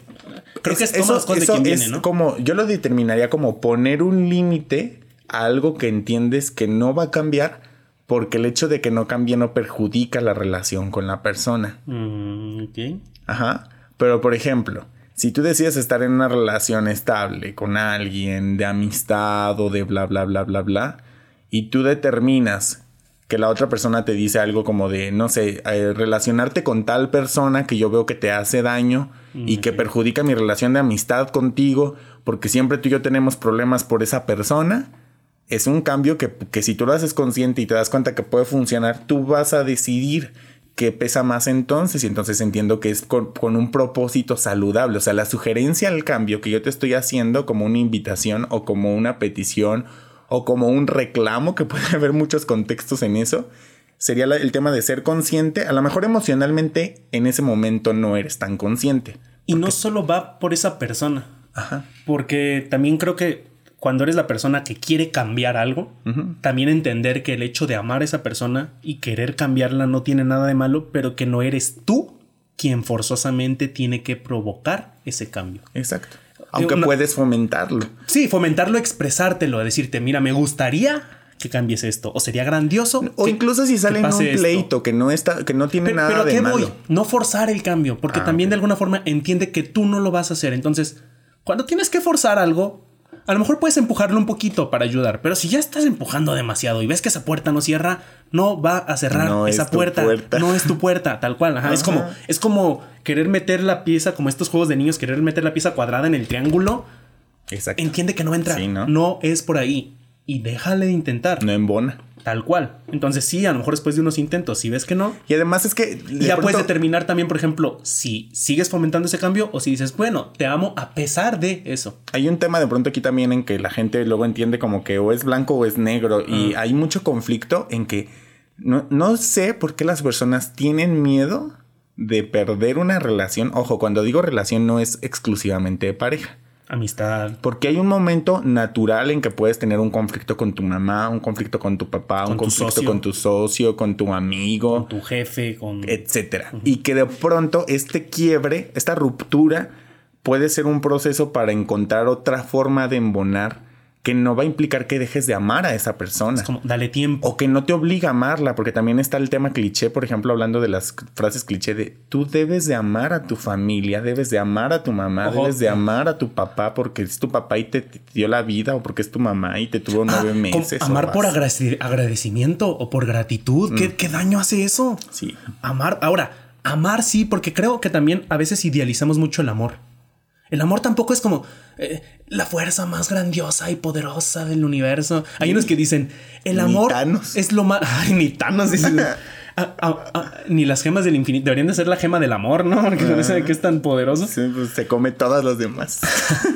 Speaker 2: creo que es eso, las cosas de quien viene, ¿no?
Speaker 3: Como yo lo determinaría como poner un límite a algo que entiendes que no va a cambiar porque el hecho de que no cambie no perjudica la relación con la persona.
Speaker 2: Mm.
Speaker 3: Ajá. Pero por ejemplo, si tú decides estar en una relación estable con alguien de amistad o de bla, bla, bla, bla, bla, y tú determinas que la otra persona te dice algo como de, no sé, eh, relacionarte con tal persona que yo veo que te hace daño y que perjudica mi relación de amistad contigo, porque siempre tú y yo tenemos problemas por esa persona, es un cambio que, que si tú lo haces consciente y te das cuenta que puede funcionar, tú vas a decidir que pesa más entonces y entonces entiendo que es con, un propósito saludable. O sea, la sugerencia al cambio que yo te estoy haciendo como una invitación o como una petición o como un reclamo, que puede haber muchos contextos en eso, sería el tema de ser consciente. A lo mejor emocionalmente en ese momento no eres tan consciente,
Speaker 2: Y no solo va por esa persona. Ajá. Porque también creo que cuando eres la persona que quiere cambiar algo, también entender que el hecho de amar a esa persona y querer cambiarla no tiene nada de malo, pero que no eres tú quien forzosamente tiene que provocar ese cambio.
Speaker 3: Exacto. Aunque puedes fomentarlo.
Speaker 2: Sí, fomentarlo, expresártelo, decirte, mira, me gustaría que cambies esto. O sería grandioso.
Speaker 3: O incluso si sale en un pleito que no está, que no tiene nada pero de malo. Voy?
Speaker 2: No forzar el cambio, porque ah, también de alguna forma entiende que tú no lo vas a hacer. Entonces, cuando tienes que forzar algo, a lo mejor puedes empujarlo un poquito para ayudar, pero si ya estás empujando demasiado y ves que esa puerta no cierra, no va a cerrar esa puerta, No es tu puerta, tal cual. Es como, es como querer meter la pieza, como estos juegos de niños, querer meter la pieza cuadrada en el triángulo. Exacto. Entiende que no entra. ¿no? no es por ahí. Y déjale de intentar.
Speaker 3: No embona.
Speaker 2: Tal cual. Entonces sí, a lo mejor después de unos intentos, si ves que no.
Speaker 3: Y además es que...
Speaker 2: ya puedes determinar también, por ejemplo, si sigues fomentando ese cambio o si dices, bueno, te amo a pesar de eso.
Speaker 3: Hay un tema de pronto aquí también en que la gente luego entiende como que o es blanco o es negro y hay mucho conflicto en que no, no sé por qué las personas tienen miedo de perder una relación. Ojo, cuando digo relación no es exclusivamente de pareja
Speaker 2: amistad.
Speaker 3: Porque hay un momento natural en que puedes tener un conflicto con tu mamá, un conflicto con tu papá, un conflicto con tu socio, con tu amigo,
Speaker 2: con tu jefe, con
Speaker 3: etcétera. Y que de pronto este quiebre, esta ruptura puede ser un proceso para encontrar otra forma de embonar que no va a implicar que dejes de amar a esa persona.
Speaker 2: Es como, dale tiempo.
Speaker 3: O que no te obliga a amarla, porque también está el tema cliché, por ejemplo, hablando de las frases cliché de tú debes de amar a tu familia, debes de amar a tu mamá, debes de amar a tu papá porque es tu papá y te, dio la vida, o porque es tu mamá y te tuvo ah, nueve meses.
Speaker 2: Amar por agradecimiento o por gratitud. ¿Qué, mm. ¿Qué daño hace eso?
Speaker 3: Sí.
Speaker 2: Amar, ahora, amar sí, porque creo que también a veces idealizamos mucho el amor. El amor tampoco es como eh, la fuerza más grandiosa y poderosa del universo. Hay unos que dicen, el amor es lo más... Ay, ni Thanos dicen... Ah, ah, ah, ni las gemas del infinito. Deberían de ser la gema del amor, ¿no? Porque no sé de qué es tan poderoso.
Speaker 3: pues se come todas las demás.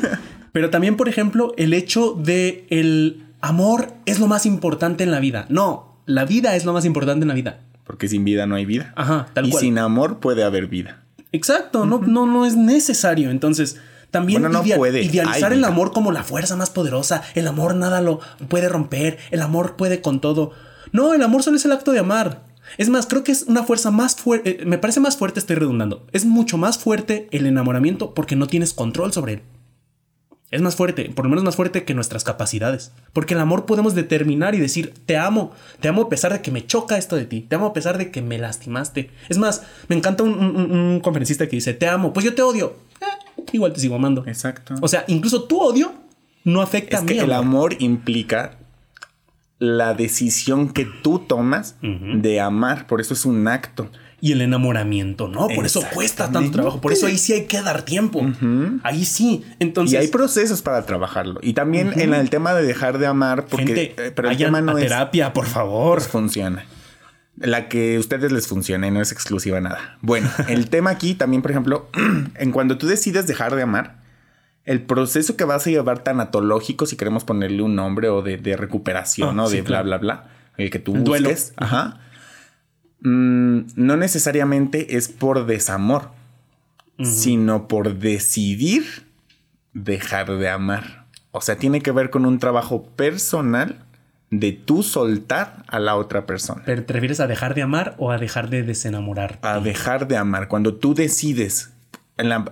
Speaker 2: Pero también, por ejemplo, el hecho de el amor es lo más importante en la vida. No, la vida es lo más importante en la vida.
Speaker 3: Porque sin vida no hay vida.
Speaker 2: Ajá,
Speaker 3: tal y sin amor puede haber vida.
Speaker 2: Exacto, no, no, no es necesario. Entonces, también no puede. idealizar el amor como la fuerza más poderosa. El amor nada lo puede romper. El amor puede con todo. No, el amor solo es el acto de amar. Es más, creo que es una fuerza más fuerte. Eh, me parece más fuerte, estoy redundando. Es mucho más fuerte el enamoramiento porque no tienes control sobre él. Es más fuerte, por lo menos más fuerte que nuestras capacidades. Porque el amor podemos determinar y decir, te amo, te amo a pesar de que me choca esto de ti, te amo a pesar de que me lastimaste. Es más, me encanta un, conferencista que dice, te amo, pues yo te odio. Eh, igual te sigo amando.
Speaker 3: Exacto.
Speaker 2: O sea, incluso tu odio no afecta
Speaker 3: a mí. Que el amor implica la decisión que tú tomas de amar, por eso es un acto
Speaker 2: y el enamoramiento, ¿no? Por eso cuesta tanto trabajo, por eso ahí sí hay que dar tiempo. Ahí sí. Entonces,
Speaker 3: y hay procesos para trabajarlo. Y también en el tema de dejar de amar, porque
Speaker 2: eh, pero el tema no terapia, por favor.
Speaker 3: Pues funciona. La que a ustedes les funcione, no es exclusiva nada. Bueno, el tema aquí también, por ejemplo, en cuando tú decides dejar de amar, el proceso que vas a llevar tanatológico, si queremos ponerle un nombre, o de, recuperación, o ah, de bla, bla, bla, el que tú busques, ajá Mm, no necesariamente es por desamor, sino por decidir dejar de amar. O sea, tiene que ver con un trabajo personal de tú soltar a la otra persona.
Speaker 2: ¿Pero te refieres a dejar de amar o a dejar de desenamorar?
Speaker 3: A dejar de amar. Cuando tú decides,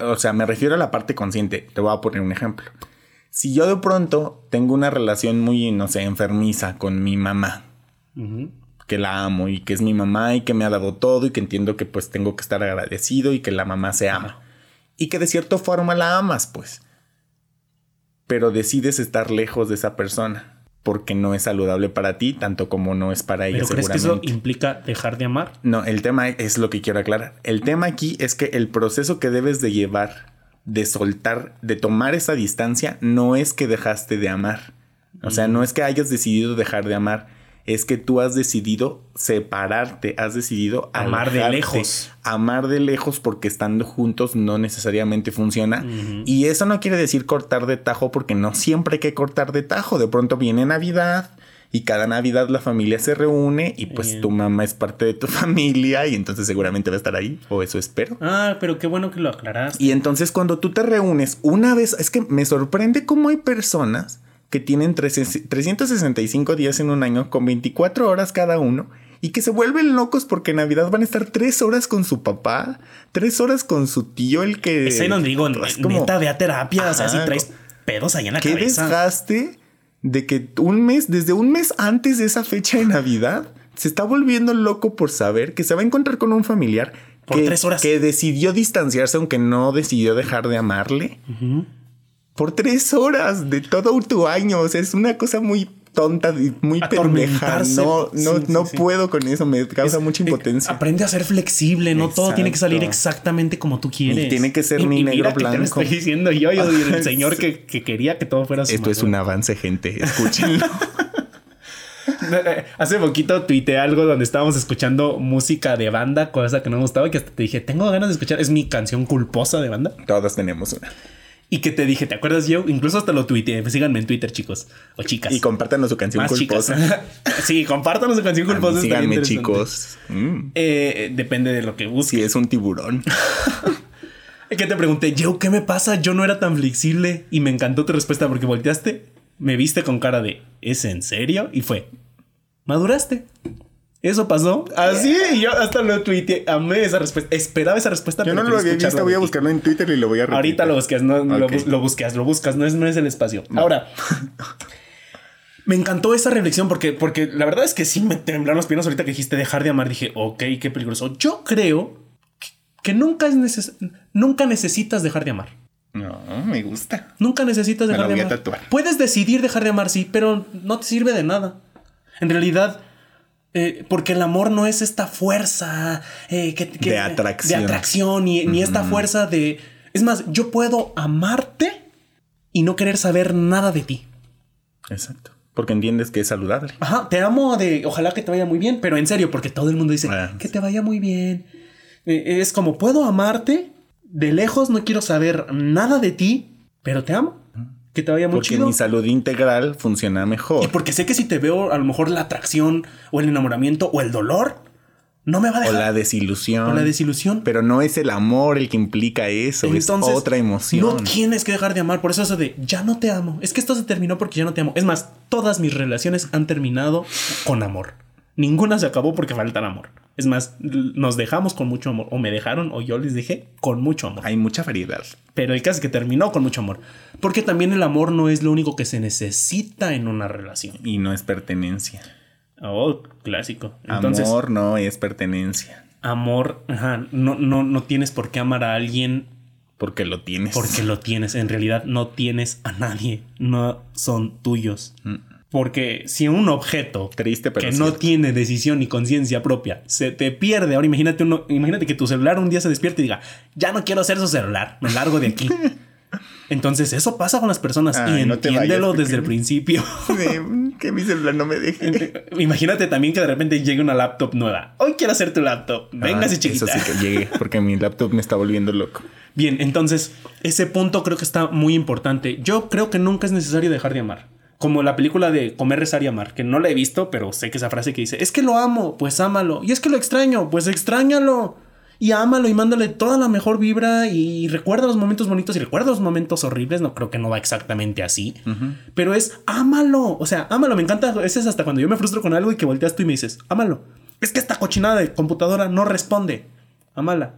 Speaker 3: o sea, me refiero a la parte consciente. Te voy a poner un ejemplo. Si yo de pronto tengo una relación muy, no sé, enfermiza con mi mamá, que la amo y que es mi mamá y que me ha dado todo y que entiendo que pues tengo que estar agradecido y que la mamá se ama. Y que de cierta forma la amas, pues. Pero decides estar lejos de esa persona porque no es saludable para ti, tanto como no es para ella. ¿Pero
Speaker 2: crees que eso implica dejar de amar?
Speaker 3: No, el tema es lo que quiero aclarar. El tema aquí es que el proceso que debes de llevar, de soltar, de tomar esa distancia, no es que dejaste de amar. O sea, no es que hayas decidido dejar de amar, es que tú has decidido separarte, has decidido
Speaker 2: amar de lejos.
Speaker 3: Amar de lejos porque estando juntos no necesariamente funciona. Y eso no quiere decir cortar de tajo porque no siempre hay que cortar de tajo. De pronto viene Navidad y cada Navidad la familia se reúne y pues tu mamá es parte de tu familia y entonces seguramente va a estar ahí, o eso espero.
Speaker 2: Ah, pero qué bueno que lo aclaraste.
Speaker 3: Y entonces cuando tú te reúnes una vez, es que me sorprende cómo hay personas que tienen 365 días en un año con 24 horas cada uno y que se vuelven locos porque en Navidad van a estar tres horas con su papá, tres horas con su tío, el que...
Speaker 2: Es ahí donde digo, es como, neta, ve a terapia, o sea, si traes pedos ahí en la
Speaker 3: ¿qué
Speaker 2: cabeza.
Speaker 3: ¿Qué desgaste de que un mes, desde un mes antes de esa fecha de Navidad, se está volviendo loco por saber que se va a encontrar con un familiar
Speaker 2: por
Speaker 3: que,
Speaker 2: tres horas.
Speaker 3: que decidió distanciarse aunque no decidió dejar de amarle? Por tres horas de todo tu año, o sea, es una cosa muy tonta y muy pendeja. No, no, no puedo con eso, me causa mucha eh, impotencia.
Speaker 2: aprende a ser flexible, no todo tiene que salir exactamente como tú quieres.
Speaker 3: Y tiene que ser ni negro blanco. Te lo
Speaker 2: estoy diciendo yo, yo el señor que, que, quería que todo fuera
Speaker 3: Esto es un avance, gente. Escúchenlo.
Speaker 2: Hace poquito tuiteé algo donde estábamos escuchando música de banda, cosa que no me gustaba, que hasta te dije, tengo ganas de escuchar, es mi canción culposa de banda.
Speaker 3: Todos tenemos una.
Speaker 2: Y que te dije, ¿te acuerdas yo? Incluso hasta lo tuiteé. Síganme en Twitter, chicos. O chicas.
Speaker 3: Y compártanos su canción culposa.
Speaker 2: sí, compártanos su canción culposa.
Speaker 3: síganme, chicos.
Speaker 2: Mm. Eh, depende de lo que busques.
Speaker 3: Si es un tiburón.
Speaker 2: que te pregunté, yo, ¿qué me pasa? Yo no era tan flexible. Y me encantó tu respuesta porque volteaste, me viste con cara de, ¿es en serio? Y fue, maduraste. Eso pasó. Así, y yo hasta lo tuiteé. Amé esa respuesta. Esperaba esa respuesta.
Speaker 3: Yo no lo había visto. Voy a buscarlo en Twitter y lo voy a repetir.
Speaker 2: Ahorita lo buscas, no, lo, buscas, lo buscas. No es, no es el espacio. Ahora, me encantó esa reflexión porque, porque la verdad es que sí me temblaron los piernas ahorita que dijiste dejar de amar. Dije, ok, qué peligroso. Yo creo que, nunca, es nunca necesitas dejar de amar.
Speaker 3: No, me gusta.
Speaker 2: Nunca necesitas dejar de amar. Puedes decidir dejar de amar, sí, pero no te sirve de nada. En realidad, eh, porque el amor no es esta fuerza eh, que,
Speaker 3: de atracción,
Speaker 2: de atracción ni, esta fuerza de... Es más, yo puedo amarte y no querer saber nada de ti.
Speaker 3: Exacto. Porque entiendes que es saludable.
Speaker 2: Ajá, te amo de ojalá que te vaya muy bien, pero en serio, porque todo el mundo dice ah, que te vaya muy bien. Eh, es como puedo amarte de lejos, no quiero saber nada de ti, pero te amo que te vaya muy
Speaker 3: porque mi salud integral funciona mejor.
Speaker 2: Y porque sé que si te veo a lo mejor la atracción o el enamoramiento o el dolor, no me va a dejar.
Speaker 3: O la desilusión.
Speaker 2: O la desilusión.
Speaker 3: Pero no es el amor el que implica eso, es otra emoción.
Speaker 2: No tienes que dejar de amar, por eso eso de ya no te amo. Es que esto se terminó porque ya no te amo. Es más, todas mis relaciones han terminado con amor. Ninguna se acabó porque falta amor. Es más, nos dejamos con mucho amor. O me dejaron o yo les dejé con mucho amor.
Speaker 3: Hay mucha variedad.
Speaker 2: Pero el caso es que terminó con mucho amor. Porque también el amor no es lo único que se necesita en una relación.
Speaker 3: Y no es pertenencia.
Speaker 2: Oh, clásico.
Speaker 3: amor no es pertenencia.
Speaker 2: Amor, ajá, no, no, no tienes por qué amar a alguien.
Speaker 3: Porque lo tienes.
Speaker 2: Porque lo tienes. En realidad no tienes a nadie. No son tuyos. Mm. Porque si un objeto
Speaker 3: Triste,
Speaker 2: que no tiene decisión ni conciencia propia se te pierde, ahora imagínate, uno, imagínate que tu celular un día se despierte y diga, ya no quiero ser su celular, me largo de aquí. Entonces eso pasa con las personas y entiéndelo desde el principio.
Speaker 3: que mi celular no me deje.
Speaker 2: Imagínate también que de repente llegue una laptop nueva. Hoy quiero hacer tu laptop. Véngase, ah, chiquita.
Speaker 3: Eso sí que llegue, porque mi laptop me está volviendo loco.
Speaker 2: Bien, entonces ese punto creo que está muy importante. Yo creo que nunca es necesario dejar de amar. Como la película de Comer, Rezar y Amar, que no la he visto, pero sé que esa frase que dice, es que lo amo, pues ámalo. Y es que lo extraño, pues extrañalo. Y ámalo y mándale toda la mejor vibra y recuerda los momentos bonitos y recuerda los momentos horribles. No creo que no va exactamente así, pero es ámalo. O sea, ámalo. Me encanta. Ese es hasta cuando yo me frustro con algo y que volteas tú y me dices, ámalo. Es que esta cochinada de computadora no responde amala.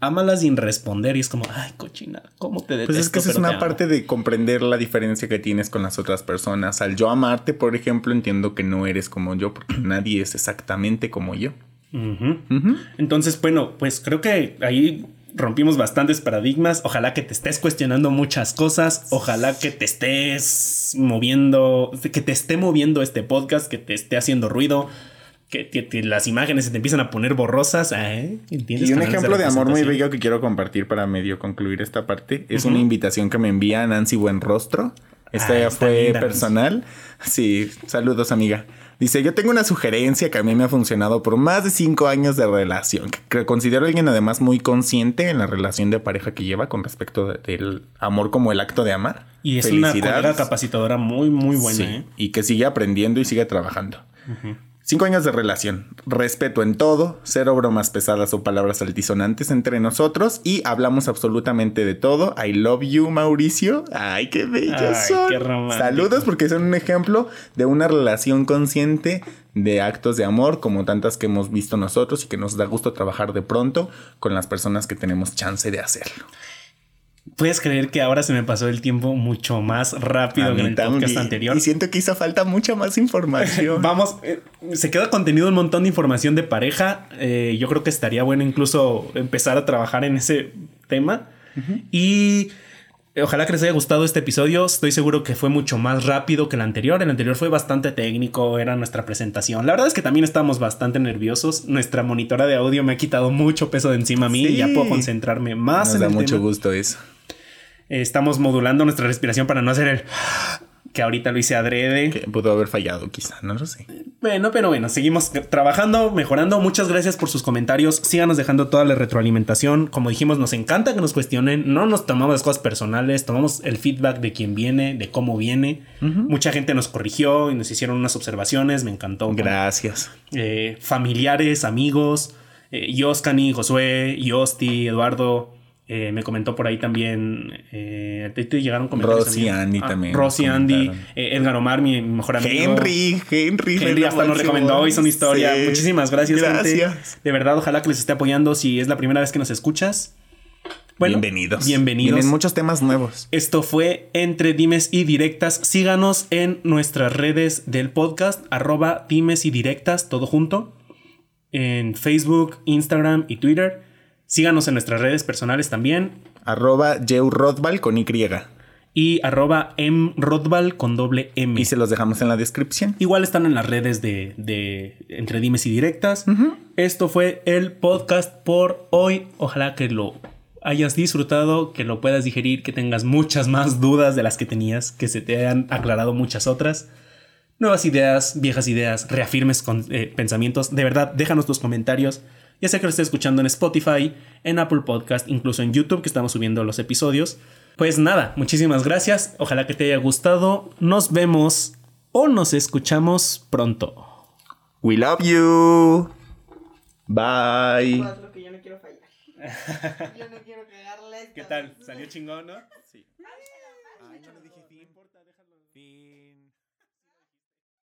Speaker 2: Amala sin responder y es como, ay, cochina, ¿cómo te detesto?
Speaker 3: Pues es que esa es una parte de comprender la diferencia que tienes con las otras personas. Al yo amarte, por ejemplo, entiendo que no eres como yo porque nadie es exactamente como yo.
Speaker 2: Entonces, bueno, pues creo que ahí rompimos bastantes paradigmas. Ojalá que te estés cuestionando muchas cosas. Ojalá que te estés moviendo, que te esté moviendo este podcast, que te esté haciendo ruido que, las imágenes se te empiezan a poner borrosas. ¿eh?
Speaker 3: Y un ejemplo de amor muy bello que quiero compartir para medio concluir esta parte es una invitación que me envía Nancy Buenrostro. Esta ah, ya fue personal. Sí, saludos amiga. Dice, yo tengo una sugerencia que a mí me ha funcionado por más de cinco años de relación, que considero a alguien además muy consciente en la relación de pareja que lleva con respecto del amor como el acto de amar.
Speaker 2: Y es una capacitadora muy, muy buena. ¿eh?
Speaker 3: Y que sigue aprendiendo y sigue trabajando. Cinco años de relación, respeto en todo, cero bromas pesadas o palabras altisonantes entre nosotros y hablamos absolutamente de todo. I love you, Mauricio. Ay, qué bellos son. Saludos porque son un ejemplo de una relación consciente de actos de amor como tantas que hemos visto nosotros y que nos da gusto trabajar de pronto con las personas que tenemos chance de hacerlo.
Speaker 2: Puedes creer que ahora se me pasó el tiempo mucho más rápido que en el podcast anterior.
Speaker 3: Y siento que hizo falta mucha más información.
Speaker 2: Vamos, eh, se queda contenido un montón de información de pareja. Eh, yo creo que estaría bueno incluso empezar a trabajar en ese tema. Y ojalá que les haya gustado este episodio. Estoy seguro que fue mucho más rápido que el anterior. El anterior fue bastante técnico, era nuestra presentación. La verdad es que también estábamos bastante nerviosos. Nuestra monitora de audio me ha quitado mucho peso de encima a mí y ya puedo concentrarme más
Speaker 3: Nos da mucho gusto eso
Speaker 2: estamos modulando nuestra respiración para no hacer el que ahorita lo hice adrede.
Speaker 3: Que pudo haber fallado quizá, no lo sé.
Speaker 2: Bueno, pero bueno, seguimos trabajando, mejorando. Muchas gracias por sus comentarios. Síganos dejando toda la retroalimentación. Como dijimos, nos encanta que nos cuestionen. No nos tomamos las cosas personales, tomamos el feedback de quién viene, de cómo viene. Mucha gente nos corrigió y nos hicieron unas observaciones. Me encantó.
Speaker 3: Gracias.
Speaker 2: Eh, familiares, amigos. Eh, Yoskani, Josué, Yosti, Eduardo. Eh, me comentó por ahí también. Eh, te, llegaron
Speaker 3: comentarios. Rosy Andy ah, también.
Speaker 2: Rosy Andy. Eh, Edgar Omar, mi mejor amigo.
Speaker 3: Henry, Henry.
Speaker 2: Henry hasta nos recomendó, hizo una historia. Muchísimas gracias, gracias. De verdad, ojalá que les esté apoyando si es la primera vez que nos escuchas.
Speaker 3: Bueno, bienvenidos.
Speaker 2: Bienvenidos.
Speaker 3: Tienen muchos temas nuevos.
Speaker 2: Esto fue Entre Dimes y Directas. Síganos en nuestras redes del podcast, arroba Dimes y Directas, todo junto. En Facebook, Instagram y Twitter. Síganos en nuestras redes personales también.
Speaker 3: Arroba Rodval con Y.
Speaker 2: Y arroba mrodval con doble M.
Speaker 3: Y se los dejamos en la descripción.
Speaker 2: Igual están en las redes de, de Entre Dimes y Directas. Esto fue el podcast por hoy. Ojalá que lo hayas disfrutado, que lo puedas digerir, que tengas muchas más dudas de las que tenías, que se te hayan aclarado muchas otras. Nuevas ideas, viejas ideas, reafirmes con, eh, pensamientos. De verdad, déjanos tus comentarios. Ya sea que lo estés escuchando en Spotify, en Apple Podcast, incluso en YouTube, que estamos subiendo los episodios. Pues nada, muchísimas gracias. Ojalá que te haya gustado. Nos vemos o nos escuchamos pronto.
Speaker 3: We love you. Bye.
Speaker 2: ¿Qué tal? ¿Salió chingón, no? Sí.